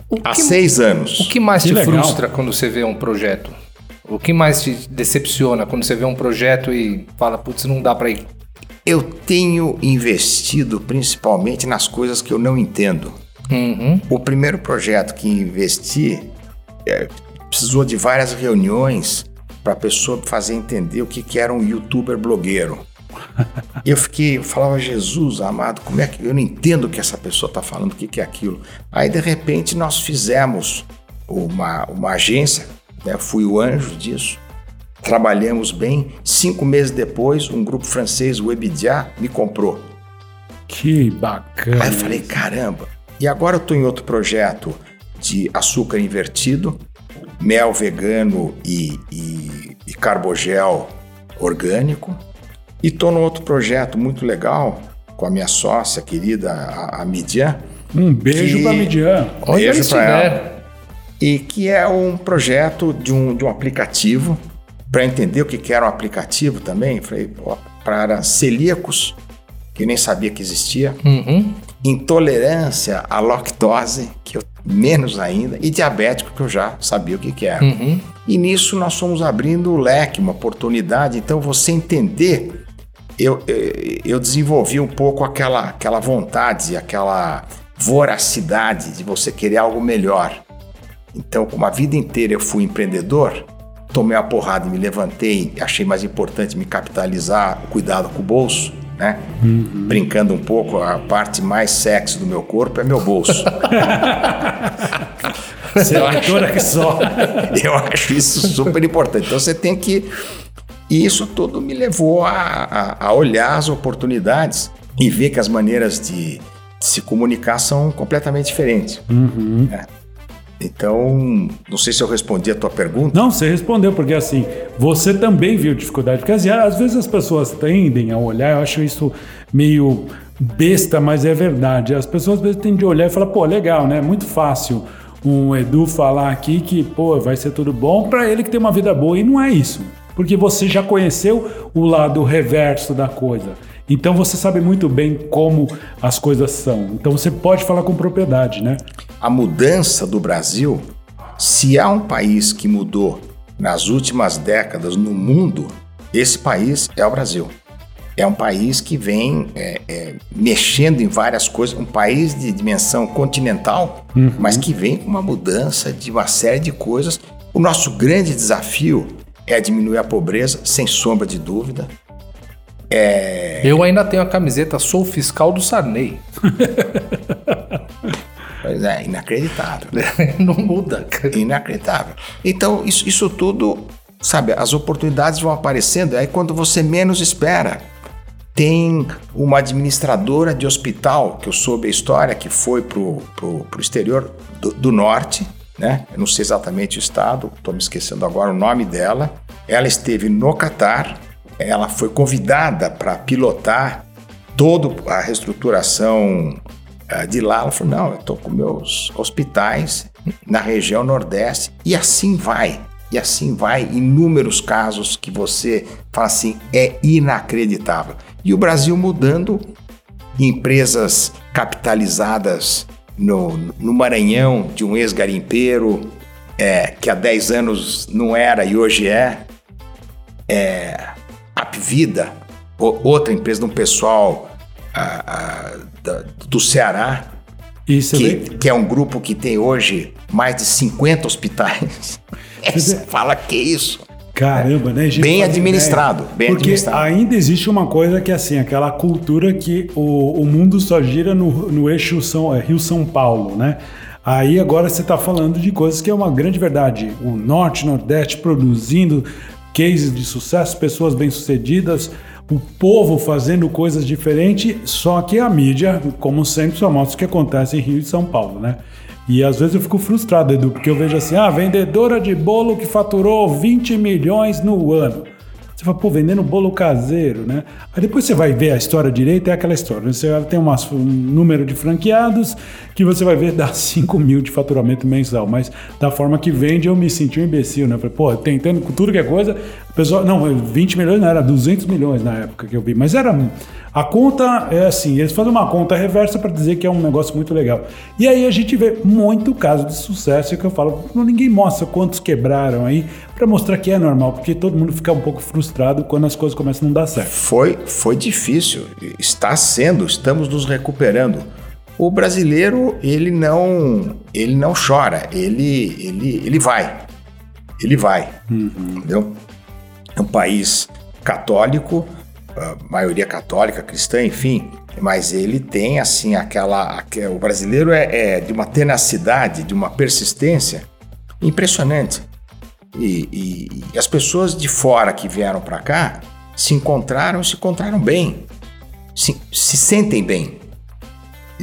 Speaker 3: O
Speaker 1: Há
Speaker 3: que,
Speaker 1: seis anos.
Speaker 3: o que mais
Speaker 2: Que
Speaker 3: te
Speaker 2: legal.
Speaker 3: frustra quando você vê um projeto? O que mais te decepciona quando você vê um projeto e fala, putz, não dá para ir?
Speaker 1: Eu tenho investido principalmente nas coisas que eu não entendo.
Speaker 3: Uhum.
Speaker 1: O primeiro projeto que investi é, precisou de várias reuniões para a pessoa fazer entender o que, que era um youtuber blogueiro. Eu fiquei, eu falava, Jesus amado, como é que eu não entendo o que essa pessoa está falando, o que, que é aquilo. Aí de repente nós fizemos uma, uma agência, né, fui o anjo disso, trabalhamos bem. Cinco meses depois, um grupo francês, o Webidia, me comprou.
Speaker 2: Que bacana.
Speaker 1: Aí eu falei, caramba. E agora eu estou em outro projeto de açúcar invertido, mel vegano e, e, e carbogel orgânico. E estou num outro projeto muito legal com a minha sócia querida, a, a Midian.
Speaker 2: Um beijo
Speaker 1: que-
Speaker 2: pra Midian.
Speaker 3: Onde
Speaker 1: Beijo
Speaker 3: ele
Speaker 1: pra ela. E que é um projeto de um, de um aplicativo. Para entender o que que era um aplicativo também, para celíacos, que nem sabia que existia,
Speaker 3: Uhum.
Speaker 1: intolerância à lactose, que eu menos ainda, e diabético, que eu já sabia o que, que era.
Speaker 3: Uhum.
Speaker 1: E nisso nós fomos abrindo o leque, uma oportunidade. Então, você entender, eu, eu, eu desenvolvi um pouco aquela, aquela vontade, aquela voracidade de você querer algo melhor. Então, como a vida inteira eu fui empreendedor, tomei a porrada e me levantei, achei mais importante me capitalizar, cuidado com o bolso, né? Brincando um pouco, a parte mais sexy do meu corpo é meu bolso.
Speaker 2: Seletora que só.
Speaker 1: Eu acho isso super importante. Então você tem que. E isso tudo me levou a, a- a olhar as oportunidades e ver que as maneiras de, de se comunicar são completamente diferentes. né? Então, não sei se eu respondi a tua pergunta.
Speaker 2: Não, você respondeu, porque assim, você também viu dificuldade. Porque assim, às vezes as pessoas tendem a olhar, eu acho isso meio besta, mas é verdade. As pessoas às vezes tendem a olhar e falar, pô, legal, né? Muito fácil um Edu falar aqui que, pô, vai ser tudo bom para ele que tem uma vida boa. E não é isso. Porque você já conheceu o lado reverso da coisa. Então você sabe muito bem como as coisas são. Então você pode falar com propriedade, né?
Speaker 1: A mudança do Brasil, se há um país que mudou nas últimas décadas no mundo, esse país é o Brasil. É um país que vem é, é, mexendo em várias coisas, um país de dimensão continental, mas que vem com uma mudança de uma série de coisas. O nosso grande desafio é diminuir a pobreza, sem sombra de dúvida.
Speaker 3: Eu ainda tenho a camiseta Sou Fiscal do Sarney.
Speaker 1: Pois é, inacreditável.
Speaker 3: Não muda. cara.
Speaker 1: Inacreditável. Então, isso, isso tudo, sabe, as oportunidades vão aparecendo, aí quando você menos espera. Tem uma administradora de hospital, que eu soube a história, que foi pro, pro, pro exterior do, do norte, né? Eu não sei exatamente o estado, estou me esquecendo agora o nome dela. Ela esteve no Catar, ela foi convidada para pilotar toda a reestruturação ah, de lá. Ela falou: não, eu estou com meus hospitais na região Nordeste e assim vai. E assim vai, inúmeros casos que você fala assim, é inacreditável. E o Brasil mudando, empresas capitalizadas no, no Maranhão de um ex-garimpeiro, é, que há 10 anos não era e hoje é, é Apvida, outra empresa de um pessoal ah, ah, da- do Ceará, que, que é um grupo que tem hoje mais de 50 hospitais. Você fala que isso?
Speaker 2: Caramba, né? gente?
Speaker 1: Bem administrado, bem
Speaker 2: Porque
Speaker 1: administrado.
Speaker 2: ainda existe uma coisa que é assim, aquela cultura que o, o mundo só gira no, no eixo São, é, Rio-São Paulo, né? Aí agora você está falando de coisas que é uma grande verdade. O Norte, Nordeste produzindo cases de sucesso, pessoas bem-sucedidas, o povo fazendo coisas diferentes, só que a mídia, como sempre, só mostra o que acontece em Rio e São Paulo, né? E às vezes eu fico frustrado, Edu, porque eu vejo assim, ah, vendedora de bolo que faturou 20 milhões no ano. Você fala, pô, vendendo bolo caseiro, né? Aí depois você vai ver a história direita, é aquela história. né? Você tem umas- um número de franqueados que você vai ver dá 5 mil de faturamento mensal. Mas da forma que vende, eu me senti um imbecil, né? Falei, pô, tentando com tudo que é coisa, a pessoa. Não, 20 milhões não, era 200 milhões na época que eu vi. Mas era. A conta é assim, eles fazem uma conta reversa para dizer que é um negócio muito legal. E aí a gente vê muito caso de sucesso que eu falo, ninguém mostra quantos quebraram aí para mostrar que é normal, porque todo mundo fica um pouco frustrado quando as coisas começam a não dar certo.
Speaker 1: Foi, foi difícil, está sendo, estamos nos recuperando. O brasileiro, ele não, ele não chora, ele, ele, ele vai. Ele vai, entendeu? É um país católico, a maioria católica, cristã, enfim, mas ele tem assim aquela, aque- o brasileiro é, é de uma tenacidade, de uma persistência impressionante. E, e- e as pessoas de fora que vieram para cá se encontraram, se encontraram bem, se, se sentem bem,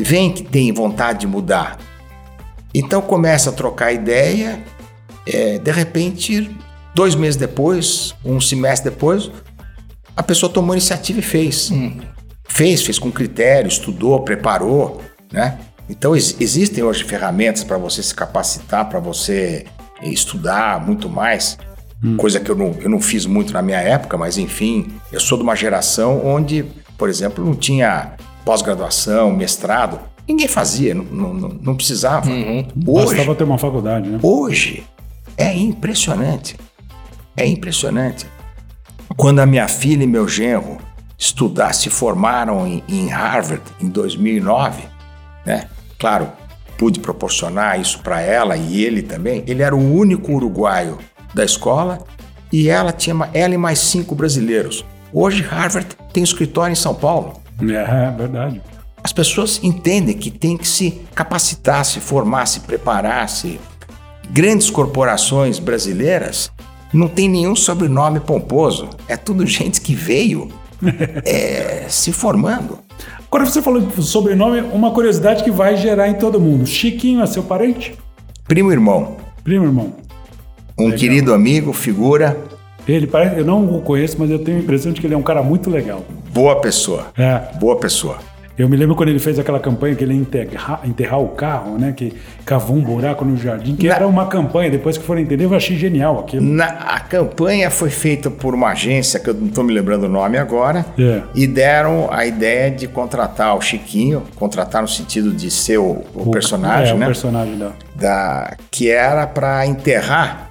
Speaker 1: veem que tem vontade de mudar. Então começa a trocar ideia, é, de repente, dois meses depois, um semestre depois, a pessoa tomou iniciativa e fez. Fez, fez com critério, estudou, preparou, né? Então ex- existem hoje ferramentas para você se capacitar, para você estudar muito mais. coisa que eu não, eu não fiz muito na minha época, mas enfim, eu sou de uma geração onde, por exemplo, não tinha pós-graduação, mestrado. Ninguém fazia, não, não, não- precisava. Hoje,
Speaker 2: Bastava ter uma faculdade, né?
Speaker 1: Hoje é impressionante. É impressionante. Quando a minha filha e meu genro estudar, se formaram em, em Harvard em 2009, né? Claro, pude proporcionar isso para ela e ele também. Ele era o único uruguaio da escola e ela tinha ela e mais cinco brasileiros. Hoje Harvard tem escritório em São Paulo.
Speaker 2: É, verdade.
Speaker 1: As pessoas entendem que tem que se capacitar, se formar, se preparar, se... Grandes corporações brasileiras não tem nenhum sobrenome pomposo. É tudo gente que veio é, se formando.
Speaker 2: Agora você falou de sobrenome, uma curiosidade que vai gerar em todo mundo. Chiquinho é seu parente?
Speaker 1: Primo irmão,
Speaker 2: Primo irmão?
Speaker 1: um querido amigo, figura,
Speaker 2: Ele parece, eu não o conheço, mas eu tenho a impressão de que ele é um cara muito legal.
Speaker 1: boa pessoa.
Speaker 2: É.
Speaker 1: Boa pessoa.
Speaker 2: Eu me lembro quando ele fez aquela campanha que ele ia enterrar, enterrar o carro, né? Que cavou um buraco no jardim, que
Speaker 1: Na-
Speaker 2: era uma campanha. Depois que foram entender, eu achei genial aquilo.
Speaker 1: Na, a campanha foi feita por uma agência que eu não estou me lembrando o nome agora
Speaker 2: É.
Speaker 1: e deram a ideia de contratar o Chiquinho, contratar no sentido de ser o, o personagem,
Speaker 2: é,
Speaker 1: né?
Speaker 2: o personagem da.
Speaker 1: da que era para enterrar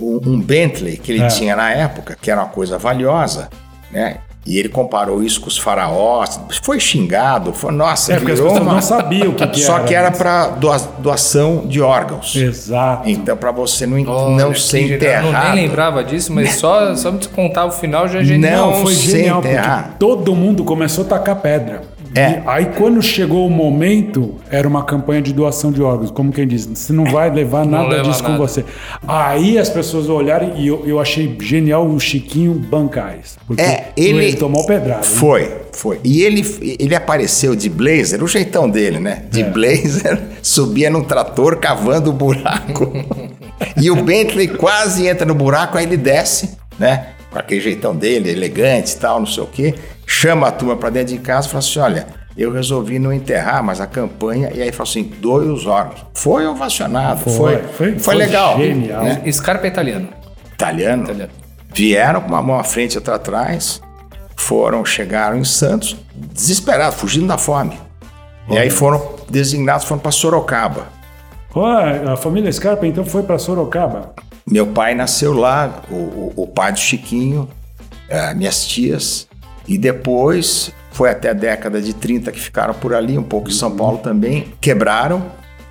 Speaker 1: um, Bentley que ele
Speaker 2: É.
Speaker 1: tinha na época, que era uma coisa valiosa, né? E ele comparou isso com os faraós, foi xingado, foi, nossa,
Speaker 2: É, porque as
Speaker 1: virou uma...
Speaker 2: não sabiam o que, que
Speaker 1: Só
Speaker 2: era.
Speaker 1: que era para doação de órgãos.
Speaker 2: Exato.
Speaker 1: Então, para você não,
Speaker 3: Olha,
Speaker 1: não ser enterrado.
Speaker 3: Eu nem lembrava disso, mas só, só me contar o final já é genial.
Speaker 1: Não,
Speaker 2: Foi genial, porque todo mundo começou a tacar pedra.
Speaker 1: É.
Speaker 2: E aí, quando chegou o momento, era uma campanha de doação de órgãos. Como quem diz, você não vai levar nada
Speaker 3: leva
Speaker 2: disso com
Speaker 3: nada.
Speaker 2: você. Aí as pessoas olharam e eu, eu achei genial o Chiquinho bancar isso. Porque
Speaker 1: É, ele,
Speaker 2: tomou pedrada. hein?
Speaker 1: Foi, foi. E ele, ele apareceu de blazer, o jeitão dele, né?
Speaker 2: É.
Speaker 1: De blazer, subia num trator cavando o buraco. e o Bentley quase entra no buraco, aí ele desce, né? Com aquele jeitão dele, elegante e tal, não sei o quê. Chama a turma pra dentro de casa e fala assim: olha. Eu resolvi não enterrar, mas a campanha, e aí falou assim: doe os órgãos. Foi ovacionado,
Speaker 2: Foi,
Speaker 1: foi,
Speaker 2: foi-
Speaker 1: foi,
Speaker 2: foi
Speaker 1: legal.
Speaker 2: genial.
Speaker 1: né?
Speaker 3: Scarpa é italiano.
Speaker 1: Italiano.
Speaker 3: Italiano.
Speaker 1: Vieram com uma mão à frente e outra atrás, foram, chegaram em Santos, desesperados, fugindo da fome. E aí foram designados, foram para Sorocaba.
Speaker 2: A família Scarpa então foi para Sorocaba.
Speaker 1: Meu pai nasceu lá, o, o- o pai do Chiquinho, eh, minhas tias, e depois foi até a década de 30 que ficaram por ali, um pouco em São Paulo também, quebraram,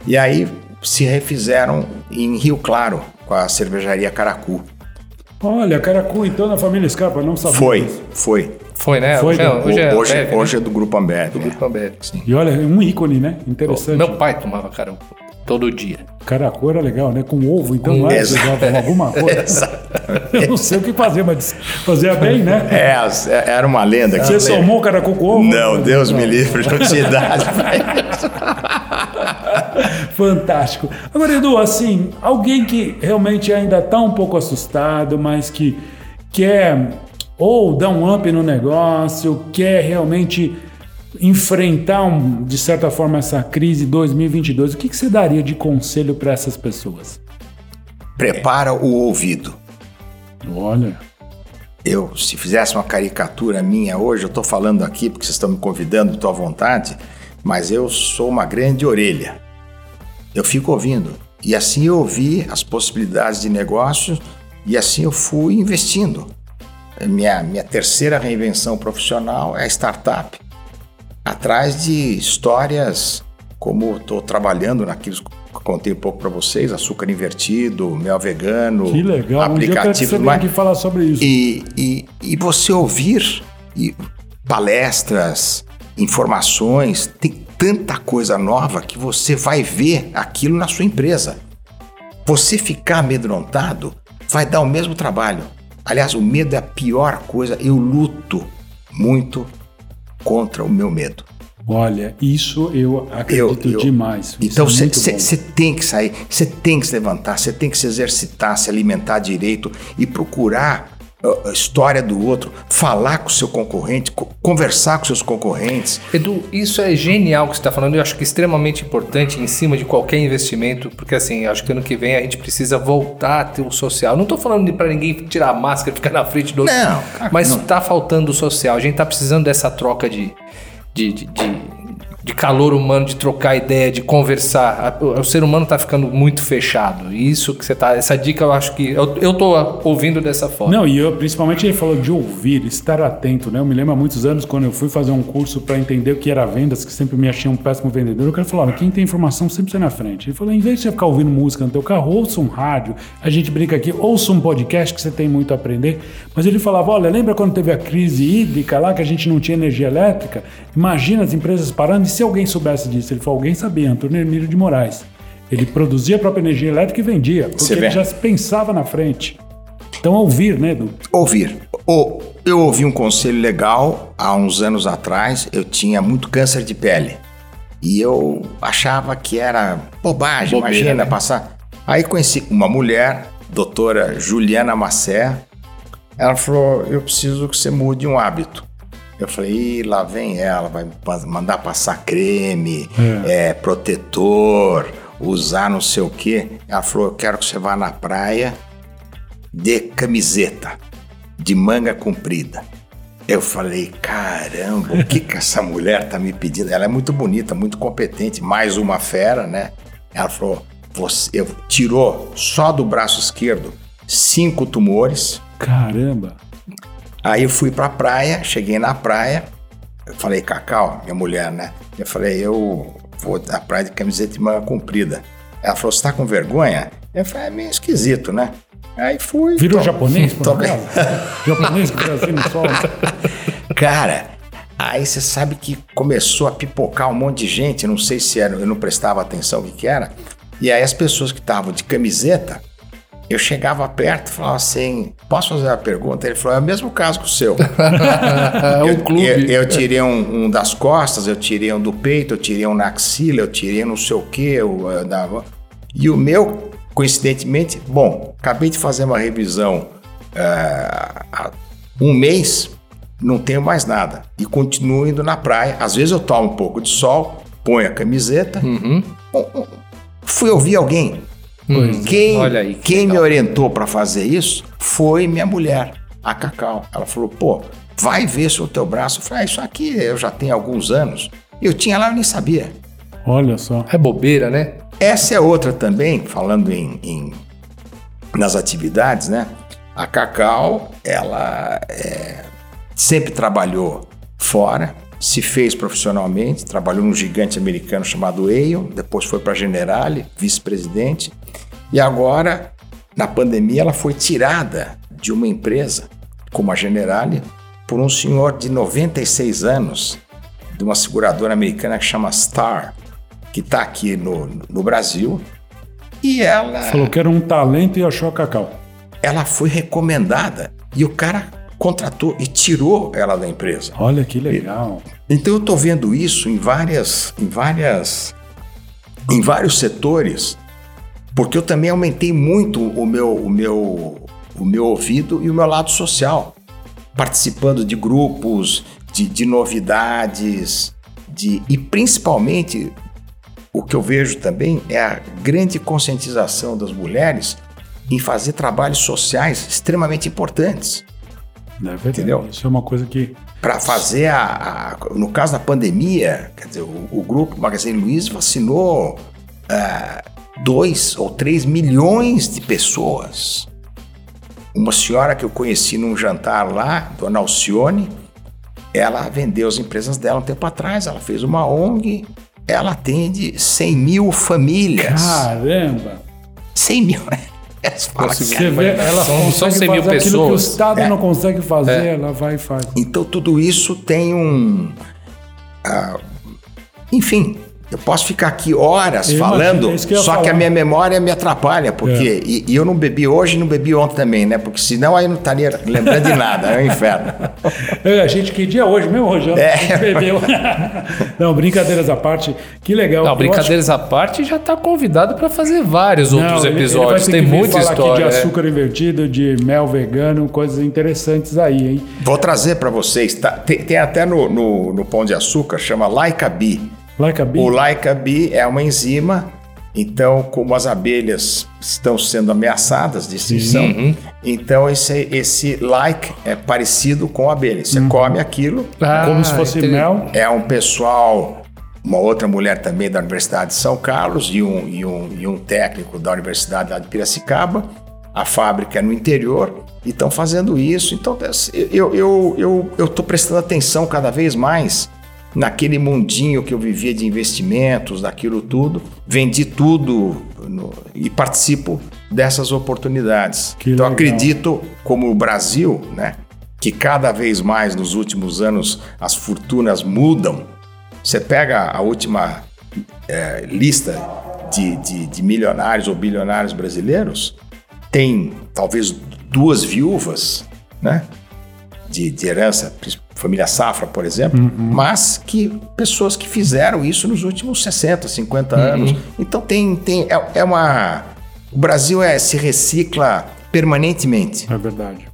Speaker 1: e aí se refizeram em Rio Claro, com a cervejaria Caracu.
Speaker 2: Olha, Caracu, então, na família Scarpa, não sabia.
Speaker 1: Foi,
Speaker 2: disso.
Speaker 1: foi.
Speaker 3: Foi, né?
Speaker 2: Foi,
Speaker 3: hoje, é,
Speaker 2: né?
Speaker 3: hoje é,
Speaker 1: hoje,
Speaker 3: Ambev, né?
Speaker 1: hoje é do Grupo Ambev. né?
Speaker 3: Grupo Ambev.
Speaker 2: E olha, é um ícone, né? Interessante.
Speaker 3: Meu pai tomava caracu todo dia.
Speaker 2: Caracu era legal, né? Com ovo, então não era?
Speaker 1: Exato.
Speaker 2: Usavam alguma coisa. Eu não sei o que fazer, mas fazia bem, né?
Speaker 1: É, era uma lenda.
Speaker 2: Você somou o caracu com ovo?
Speaker 1: Não, Deus me livre, não tinha idade.
Speaker 2: Fantástico. Agora, Edu, assim, alguém que realmente ainda está um pouco assustado, mas que quer ou dar um up no negócio, quer realmente enfrentar, um, de certa forma, essa crise 2022, o que, que você daria de conselho para essas pessoas?
Speaker 1: Prepara o ouvido.
Speaker 2: Olha,
Speaker 1: Eu, se fizesse uma caricatura minha hoje, eu estou falando aqui porque vocês estão me convidando, estou à vontade, mas eu sou uma grande orelha. Eu fico ouvindo. E assim eu ouvi as possibilidades de negócio e assim eu fui investindo. Minha, minha terceira reinvenção profissional é a startup, atrás de histórias como estou trabalhando naquilo que contei um pouco para vocês, açúcar invertido, mel vegano,
Speaker 2: que legal. Um dia eu que
Speaker 1: aplicativo
Speaker 2: falar sobre isso.
Speaker 1: e, e, e você ouvir e palestras, informações, tem tanta coisa nova que você vai ver aquilo na sua empresa. Você ficar amedrontado vai dar o mesmo trabalho. Aliás, o medo é a pior coisa. Eu luto muito contra o meu medo.
Speaker 2: Olha, isso eu acredito
Speaker 1: Eu- eu-
Speaker 2: demais.
Speaker 1: Então
Speaker 2: é
Speaker 1: você você tem que sair, você tem que se levantar, você tem que se exercitar, se alimentar direito e procurar a história do outro, falar com o seu concorrente, co- conversar com seus concorrentes.
Speaker 3: Edu, isso é genial que você está falando. Eu acho que é extremamente importante em cima de qualquer investimento, porque assim, acho que ano que vem a gente precisa voltar a ter o social. Não estou falando para ninguém tirar a máscara e ficar na frente do outro.
Speaker 1: Não,
Speaker 3: mas está faltando o social. A gente está precisando dessa troca de, de, de, de- de calor humano, de trocar ideia, de conversar. O, ser humano está ficando muito fechado. Isso que você tá. Essa dica eu acho que. Eu, eu ouvindo dessa forma.
Speaker 2: Não, e eu, principalmente ele falou de ouvir, estar atento, né? Eu me lembro há muitos anos quando eu fui fazer um curso para entender o que era vendas, que sempre me achei um péssimo vendedor. O cara falou: "Olha, quem tem informação sempre sai na frente. Ele falou: em vez de você ficar ouvindo música no teu carro, ouça um rádio. A gente brinca aqui, ouça um podcast que você tem muito a aprender. Mas ele falava: olha, lembra quando teve a crise hídrica lá, que a gente não tinha energia elétrica? Imagina as empresas parando. E se alguém soubesse disso? Ele falou: alguém sabia, Antônio Emílio de Moraes. Ele produzia a própria energia elétrica e vendia, porque
Speaker 1: Você
Speaker 2: ele
Speaker 1: vê.
Speaker 2: já pensava na frente. Então, ouvir, né, Edu?
Speaker 1: Ouvir. O- eu ouvi um conselho legal há uns anos atrás. Eu tinha muito câncer de pele. E eu achava que era bobagem,
Speaker 3: Bobeira,
Speaker 1: imagina
Speaker 3: né?
Speaker 1: passar. Aí conheci uma mulher, doutora Juliana Massé. Ela falou: Eu preciso que você mude um hábito. Eu falei: Ih, lá vem ela, vai mandar passar creme, é, protetor, usar não sei o quê. Ela falou: Eu quero que você vá na praia de camiseta, de manga comprida. Eu falei, caramba, o que que essa mulher tá me pedindo? Ela é muito bonita, muito competente, mais uma fera, né? Ela falou, você eu, tirou só do braço esquerdo cinco tumores.
Speaker 2: Caramba.
Speaker 1: Aí eu fui pra praia, cheguei na praia, eu falei, Cacau, minha mulher, né? Eu falei, eu vou na praia de camiseta e manga comprida. Ela falou, você tá com vergonha? Eu falei, é meio esquisito, né? Aí fui.
Speaker 2: Virou
Speaker 1: to-
Speaker 2: japonês, por
Speaker 1: tomei-
Speaker 2: acaso? japonês que assim no sol.
Speaker 1: Cara, aí você sabe que começou a pipocar um monte de gente, não sei se era, eu não prestava atenção o que, que era. E aí as pessoas que estavam de camiseta, eu chegava perto e falava assim: posso fazer uma pergunta? Ele falou: é o mesmo caso que o seu.
Speaker 3: É
Speaker 1: eu,
Speaker 3: clube.
Speaker 1: Eu, eu tirei um, um das costas, eu tirei um do peito, eu tirei um na axila, eu tirei não sei o que. E o meu, coincidentemente, bom, acabei de fazer uma revisão ah, há um mês, não tenho mais nada. E continuo indo na praia. Às vezes eu tomo um pouco de sol, ponho a camiseta.
Speaker 3: Uhum.
Speaker 1: Fui ouvir alguém. Quem,
Speaker 3: Olha aí, que
Speaker 1: quem me orientou para fazer isso foi minha mulher, a Cacau. Ela falou, pô, vai ver se o teu braço. Eu falei, ah, isso aqui eu já tenho alguns anos. Eu tinha lá, eu nem sabia.
Speaker 2: Olha só.
Speaker 3: É bobeira, né?
Speaker 1: Essa é outra também, falando em, em- nas atividades, né? A Cacau, ela é, sempre trabalhou fora, se fez profissionalmente, trabalhou num gigante americano chamado Ale, depois foi para a Generale, vice-presidente, e agora, na pandemia, ela foi tirada de uma empresa como a Generale por um senhor de 96 anos, de uma seguradora americana que chama Star, que está aqui no, no Brasil. E ela,
Speaker 2: Falou que era um talento e achou a Cacau.
Speaker 1: ela foi recomendada e o cara contratou e tirou ela da empresa.
Speaker 2: Olha que legal.
Speaker 1: Então eu estou vendo isso em várias, em várias, em vários setores, porque eu também aumentei muito o meu, o meu, o meu ouvido e o meu lado social, participando de grupos, de, de novidades, de e principalmente o que eu vejo também é a grande conscientização das mulheres em fazer trabalhos sociais extremamente importantes
Speaker 2: É verdade.
Speaker 1: Entendeu?
Speaker 2: Isso é uma coisa que.
Speaker 1: para fazer a, a- No caso da pandemia, quer dizer, o, o grupo Magazine Luiza vacinou 2 ou 3 milhões de pessoas. Uma senhora que eu conheci num jantar lá, Dona Alcione, ela vendeu as empresas dela um tempo atrás, ela fez uma ONG, ela atende 100 mil famílias.
Speaker 2: Caramba!
Speaker 1: 100 mil, né? Você fala que-
Speaker 2: Você vê, ela
Speaker 3: São-
Speaker 2: consegue
Speaker 3: são 100 mil
Speaker 2: fazer aquilo que o
Speaker 3: pessoas.
Speaker 2: Estado
Speaker 1: É.
Speaker 2: não consegue fazer, ela vai e faz.
Speaker 1: Então tudo isso tem um. ah, enfim, Eu posso ficar aqui horas
Speaker 2: Eu
Speaker 1: falando,
Speaker 2: imagino, é isso que
Speaker 1: só que
Speaker 2: falar.
Speaker 1: a minha memória me atrapalha, porque.
Speaker 2: É.
Speaker 1: E, e eu não bebi hoje e não bebi ontem também, né? Porque senão aí eu não estaria lembrando de nada, é um inferno.
Speaker 2: É, a gente, que dia é hoje mesmo, Rojão?
Speaker 1: É.
Speaker 2: A gente bebeu. Não, brincadeiras à parte, que legal.
Speaker 3: Não, brincadeiras à parte, já tá convidado para fazer vários
Speaker 2: acho-
Speaker 3: outros
Speaker 2: Não, ele- ele
Speaker 3: episódios. Tem
Speaker 2: que
Speaker 3: muita
Speaker 2: falar
Speaker 3: história.
Speaker 2: aqui de
Speaker 3: é.
Speaker 2: açúcar invertido, de mel vegano, coisas interessantes aí, hein?
Speaker 1: Vou trazer para vocês, tá? tem, tem até no, no, no Pão de Açúcar, chama Laika Bee.
Speaker 2: Like a bee.
Speaker 1: O Laika Bee é uma enzima, então, como as abelhas estão sendo ameaçadas de extinção,
Speaker 3: Uhum.
Speaker 1: então esse, esse like é parecido com a abelha. Você
Speaker 2: Uhum.
Speaker 1: come aquilo,
Speaker 3: Ah,
Speaker 2: como se fosse
Speaker 3: entendi.
Speaker 2: mel.
Speaker 1: é um pessoal, uma outra mulher também da Universidade de São Carlos e um, e um, e um técnico da Universidade lá de Piracicaba. A fábrica é no interior e estão fazendo isso. Então eu eu eu eu estou prestando atenção cada vez mais naquele mundinho que eu vivia de investimentos, daquilo tudo. Vendi tudo no- e participo dessas oportunidades.
Speaker 2: Que
Speaker 1: então
Speaker 2: legal.
Speaker 1: acredito como o Brasil, né? Que cada vez mais nos últimos anos as fortunas mudam. Você pega a última eh, lista de, de, de milionários ou bilionários brasileiros, tem talvez duas viúvas, né? De, de herança, família Safra, por exemplo, mas que pessoas que fizeram isso nos últimos 60, 50 anos. Então tem, tem é, é uma o Brasil é, se recicla permanentemente.
Speaker 2: É verdade.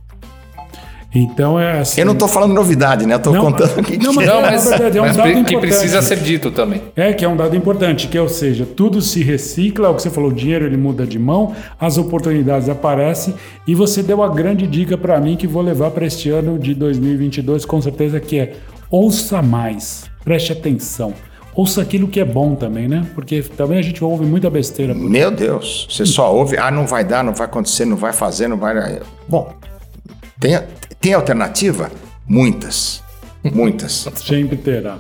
Speaker 2: Então é assim.
Speaker 1: Eu não estou falando novidade, né? Eu estou
Speaker 2: Não,
Speaker 1: contando o que
Speaker 2: não, mas
Speaker 1: é.
Speaker 3: Não,
Speaker 2: É,
Speaker 3: mas,
Speaker 2: na verdade, é um
Speaker 3: mas
Speaker 2: dado
Speaker 3: que
Speaker 2: importante.
Speaker 3: precisa ser dito também.
Speaker 2: É, que é um dado importante, que ou seja, tudo se recicla, o que você falou, o dinheiro ele muda de mão, as oportunidades aparecem, e você deu a grande dica para mim que vou levar para este ano de 2022, com certeza, que é ouça mais, preste atenção. Ouça aquilo que é bom também, né? Porque também a gente ouve muita besteira.
Speaker 1: Meu Deus, você só ouve, ah, não vai dar, não vai acontecer, não vai fazer, não vai. Bom, tem, tem alternativa? Muitas. Muitas.
Speaker 2: Sempre terá.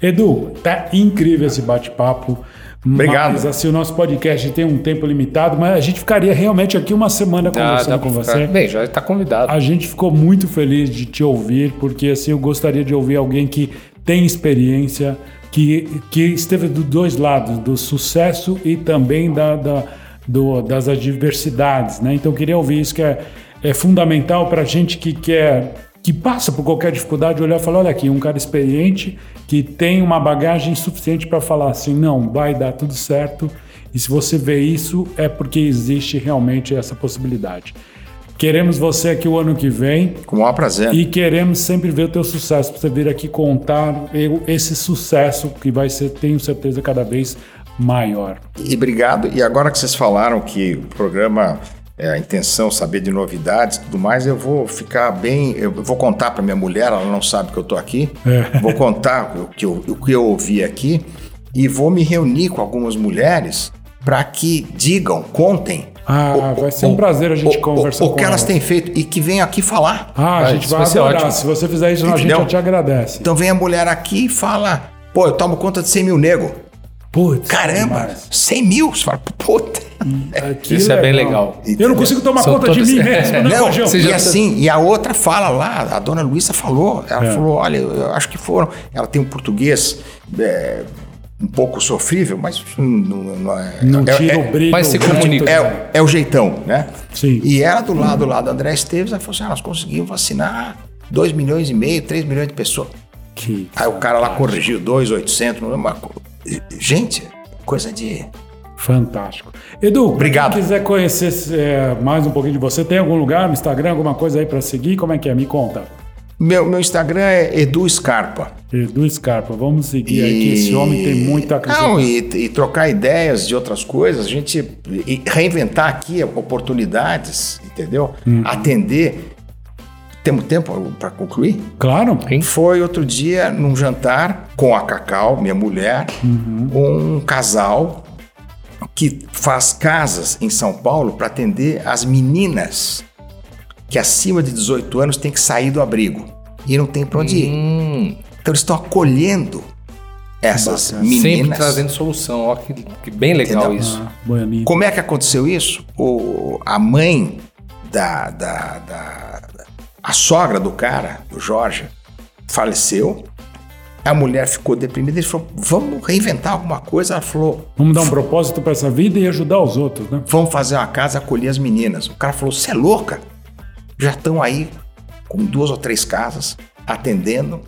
Speaker 2: Edu, tá incrível esse bate-papo.
Speaker 1: Obrigado.
Speaker 2: Mas assim, o nosso podcast tem um tempo limitado, mas a gente ficaria realmente aqui uma semana
Speaker 3: Dá,
Speaker 2: conversando
Speaker 3: dá
Speaker 2: com
Speaker 3: pra
Speaker 2: você.
Speaker 3: ficar... Bem, já está convidado.
Speaker 2: A gente ficou muito feliz de te ouvir, porque assim eu gostaria de ouvir alguém que tem experiência, que, que esteve dos dois lados, do sucesso e também da, da- do- das adversidades, né? Então eu queria ouvir isso que é, é fundamental para a gente que quer que passa por qualquer dificuldade olhar e falar, olha aqui, um cara experiente que tem uma bagagem suficiente para falar assim, não, vai dar tudo certo. E se você vê isso, é porque existe realmente essa possibilidade. Queremos você aqui o ano que vem
Speaker 1: Com o maior prazer.
Speaker 2: e queremos sempre ver o teu sucesso, para você vir aqui contar eu- esse sucesso que vai ser, tenho certeza, cada vez maior.
Speaker 1: E obrigado. E agora que vocês falaram que o programa é a intenção saber de novidades e tudo mais, eu vou ficar bem. Eu vou contar para minha mulher, ela não sabe que eu estou aqui.
Speaker 2: É.
Speaker 1: Vou contar o que, eu, o que eu ouvi aqui e vou me reunir com algumas mulheres para que digam, contem.
Speaker 2: Ah, vai ser um prazer a gente
Speaker 1: o,
Speaker 2: conversar
Speaker 1: o, o que elas
Speaker 2: elas.
Speaker 1: têm feito e que venham aqui falar.
Speaker 2: Ah, a gente
Speaker 3: isso
Speaker 2: vai
Speaker 3: vai ser
Speaker 2: adorar.
Speaker 3: ótimo.
Speaker 2: Se você fizer isso, a gente
Speaker 1: Entendeu?
Speaker 2: já te agradece.
Speaker 1: Então vem a mulher aqui e fala: pô, eu tomo conta de 100 mil nego.
Speaker 2: Putz,
Speaker 1: Caramba,
Speaker 2: demais.
Speaker 1: 100 mil? Você fala, puta.
Speaker 2: Que
Speaker 3: Isso é bem legal.
Speaker 2: Eu não consigo tomar
Speaker 3: São
Speaker 2: conta de mim mesmo, né,
Speaker 1: Não,
Speaker 2: Rojão?
Speaker 3: você
Speaker 1: e
Speaker 3: já-
Speaker 1: assim, e a outra fala lá, a dona Luísa falou, ela
Speaker 2: É.
Speaker 1: falou, olha, eu acho que foram, ela tem um português é, um pouco sofrível, mas não, não é...
Speaker 2: Não
Speaker 1: é,
Speaker 2: tira
Speaker 1: é,
Speaker 2: o brilho.
Speaker 3: Mas se comunica.
Speaker 1: é, é o jeitão, né?
Speaker 2: Sim.
Speaker 1: E ela do lado lá do André Esteves, ela falou assim, ah, nós conseguimos vacinar 2 milhões e meio, 3 milhões de pessoas.
Speaker 2: Que
Speaker 1: Aí o cara lá corrigiu 2,800, uma co- gente, coisa de...
Speaker 2: fantástico. Edu,
Speaker 1: Obrigado.
Speaker 2: quem quiser conhecer é, mais um pouquinho de você, tem algum lugar no Instagram, alguma coisa aí para seguir? Como é que é? Me conta.
Speaker 1: Meu, meu Instagram é Edu Scarpa.
Speaker 2: Edu Scarpa, vamos seguir aí, que esse homem tem muito a acrescentar.
Speaker 1: Não, e, e trocar ideias de outras coisas, a gente e reinventar aqui oportunidades, entendeu?
Speaker 2: Uhum.
Speaker 1: Atender. Temos tempo para concluir?
Speaker 2: Claro.
Speaker 1: Foi outro dia num jantar com a Cacau, minha mulher,
Speaker 2: Uhum.
Speaker 1: um casal que faz casas em São Paulo para atender as meninas que acima de 18 anos têm que sair do abrigo e não tem para onde ir.
Speaker 3: Hum,
Speaker 1: Então eles estão acolhendo essas meninas.
Speaker 3: sempre trazendo solução. Ó, que, que bem legal
Speaker 1: Entendeu?
Speaker 3: isso.
Speaker 2: Ah.
Speaker 1: Como é que aconteceu isso? O, a mãe da, da, da- A sogra do cara, do Jorge, faleceu. A mulher ficou deprimida. Ele falou: vamos reinventar alguma coisa. Ela falou:
Speaker 2: Vamos dar um propósito pra essa vida e ajudar os outros, né?
Speaker 1: vamos fazer uma casa, acolher as meninas. O cara falou: você é louca? Já estão aí com duas ou três casas atendendo,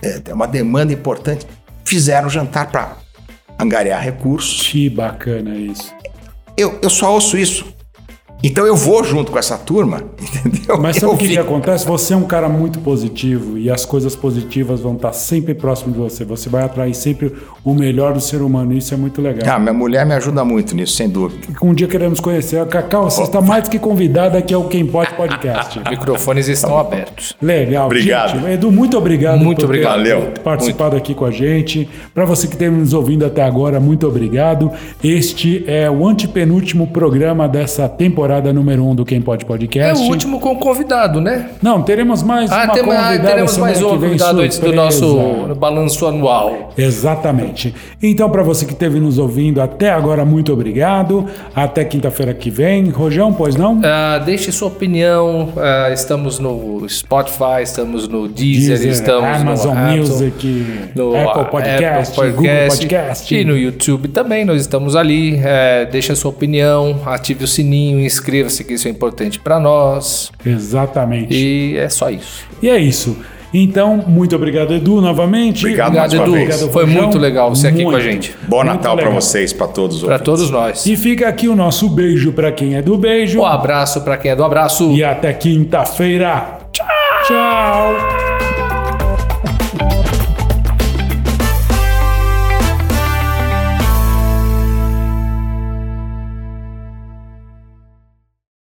Speaker 1: é, uma demanda importante. Fizeram jantar para angariar recursos.
Speaker 2: Que bacana isso.
Speaker 1: Eu, eu só ouço isso. Então eu vou junto com essa turma, entendeu?
Speaker 2: Mas sabe o que, que acontece? Você é um cara muito positivo e as coisas positivas vão estar sempre próximo de você. Você vai atrair sempre o melhor do ser humano. Isso é muito legal.
Speaker 1: Ah, minha mulher me ajuda muito nisso, sem dúvida.
Speaker 2: Um dia queremos conhecer. Cacau, você está mais que convidada aqui ao Quem Pode Podcast.
Speaker 3: Microfones estão abertos.
Speaker 2: Legal.
Speaker 1: Obrigado.
Speaker 2: Gente, Edu, muito obrigado
Speaker 3: Muito
Speaker 2: por
Speaker 3: obrigado.
Speaker 2: ter
Speaker 1: Valeu.
Speaker 2: participado aqui com a gente. Para você que tem nos ouvindo até agora, muito obrigado. Este é o antepenúltimo programa dessa temporada número 1 um do Quem Pode
Speaker 3: É
Speaker 2: Podcast.
Speaker 3: o último com convidado, né?
Speaker 2: Não, teremos mais
Speaker 3: Ah,
Speaker 2: uma
Speaker 3: tem,
Speaker 2: convidada
Speaker 3: teremos mais um convidado antes do nosso balanço anual.
Speaker 2: Exatamente. Então, para você que esteve nos ouvindo até agora, muito obrigado. Até quinta-feira que vem. Rojão, pois não?
Speaker 3: Ah, deixe sua opinião. Ah, estamos no Spotify, estamos no Deezer,
Speaker 2: Deezer,
Speaker 3: estamos
Speaker 2: Amazon
Speaker 3: no Apple,
Speaker 2: Music,
Speaker 3: no
Speaker 2: Apple Podcast,
Speaker 3: Apple
Speaker 2: Google Podcast.
Speaker 3: e no YouTube também. Nós estamos ali. É, deixe a sua opinião, ative o sininho, inscreva-se que isso é importante para nós.
Speaker 2: Exatamente. E...
Speaker 3: E é só isso.
Speaker 2: é isso. Então, muito obrigado, Edu, novamente.
Speaker 1: Obrigado mais
Speaker 3: Obrigado,
Speaker 1: uma
Speaker 3: Edu.
Speaker 1: vez.
Speaker 3: Foi muito legal você aqui com a
Speaker 2: Muito.
Speaker 3: gente.
Speaker 1: Bom
Speaker 2: Muito
Speaker 1: Natal para vocês, para todos os
Speaker 3: Para todos nós.
Speaker 2: E fica aqui o nosso beijo para quem é do beijo.
Speaker 3: Um abraço para quem é do abraço.
Speaker 2: E até quinta-feira. Tchau. Tchau.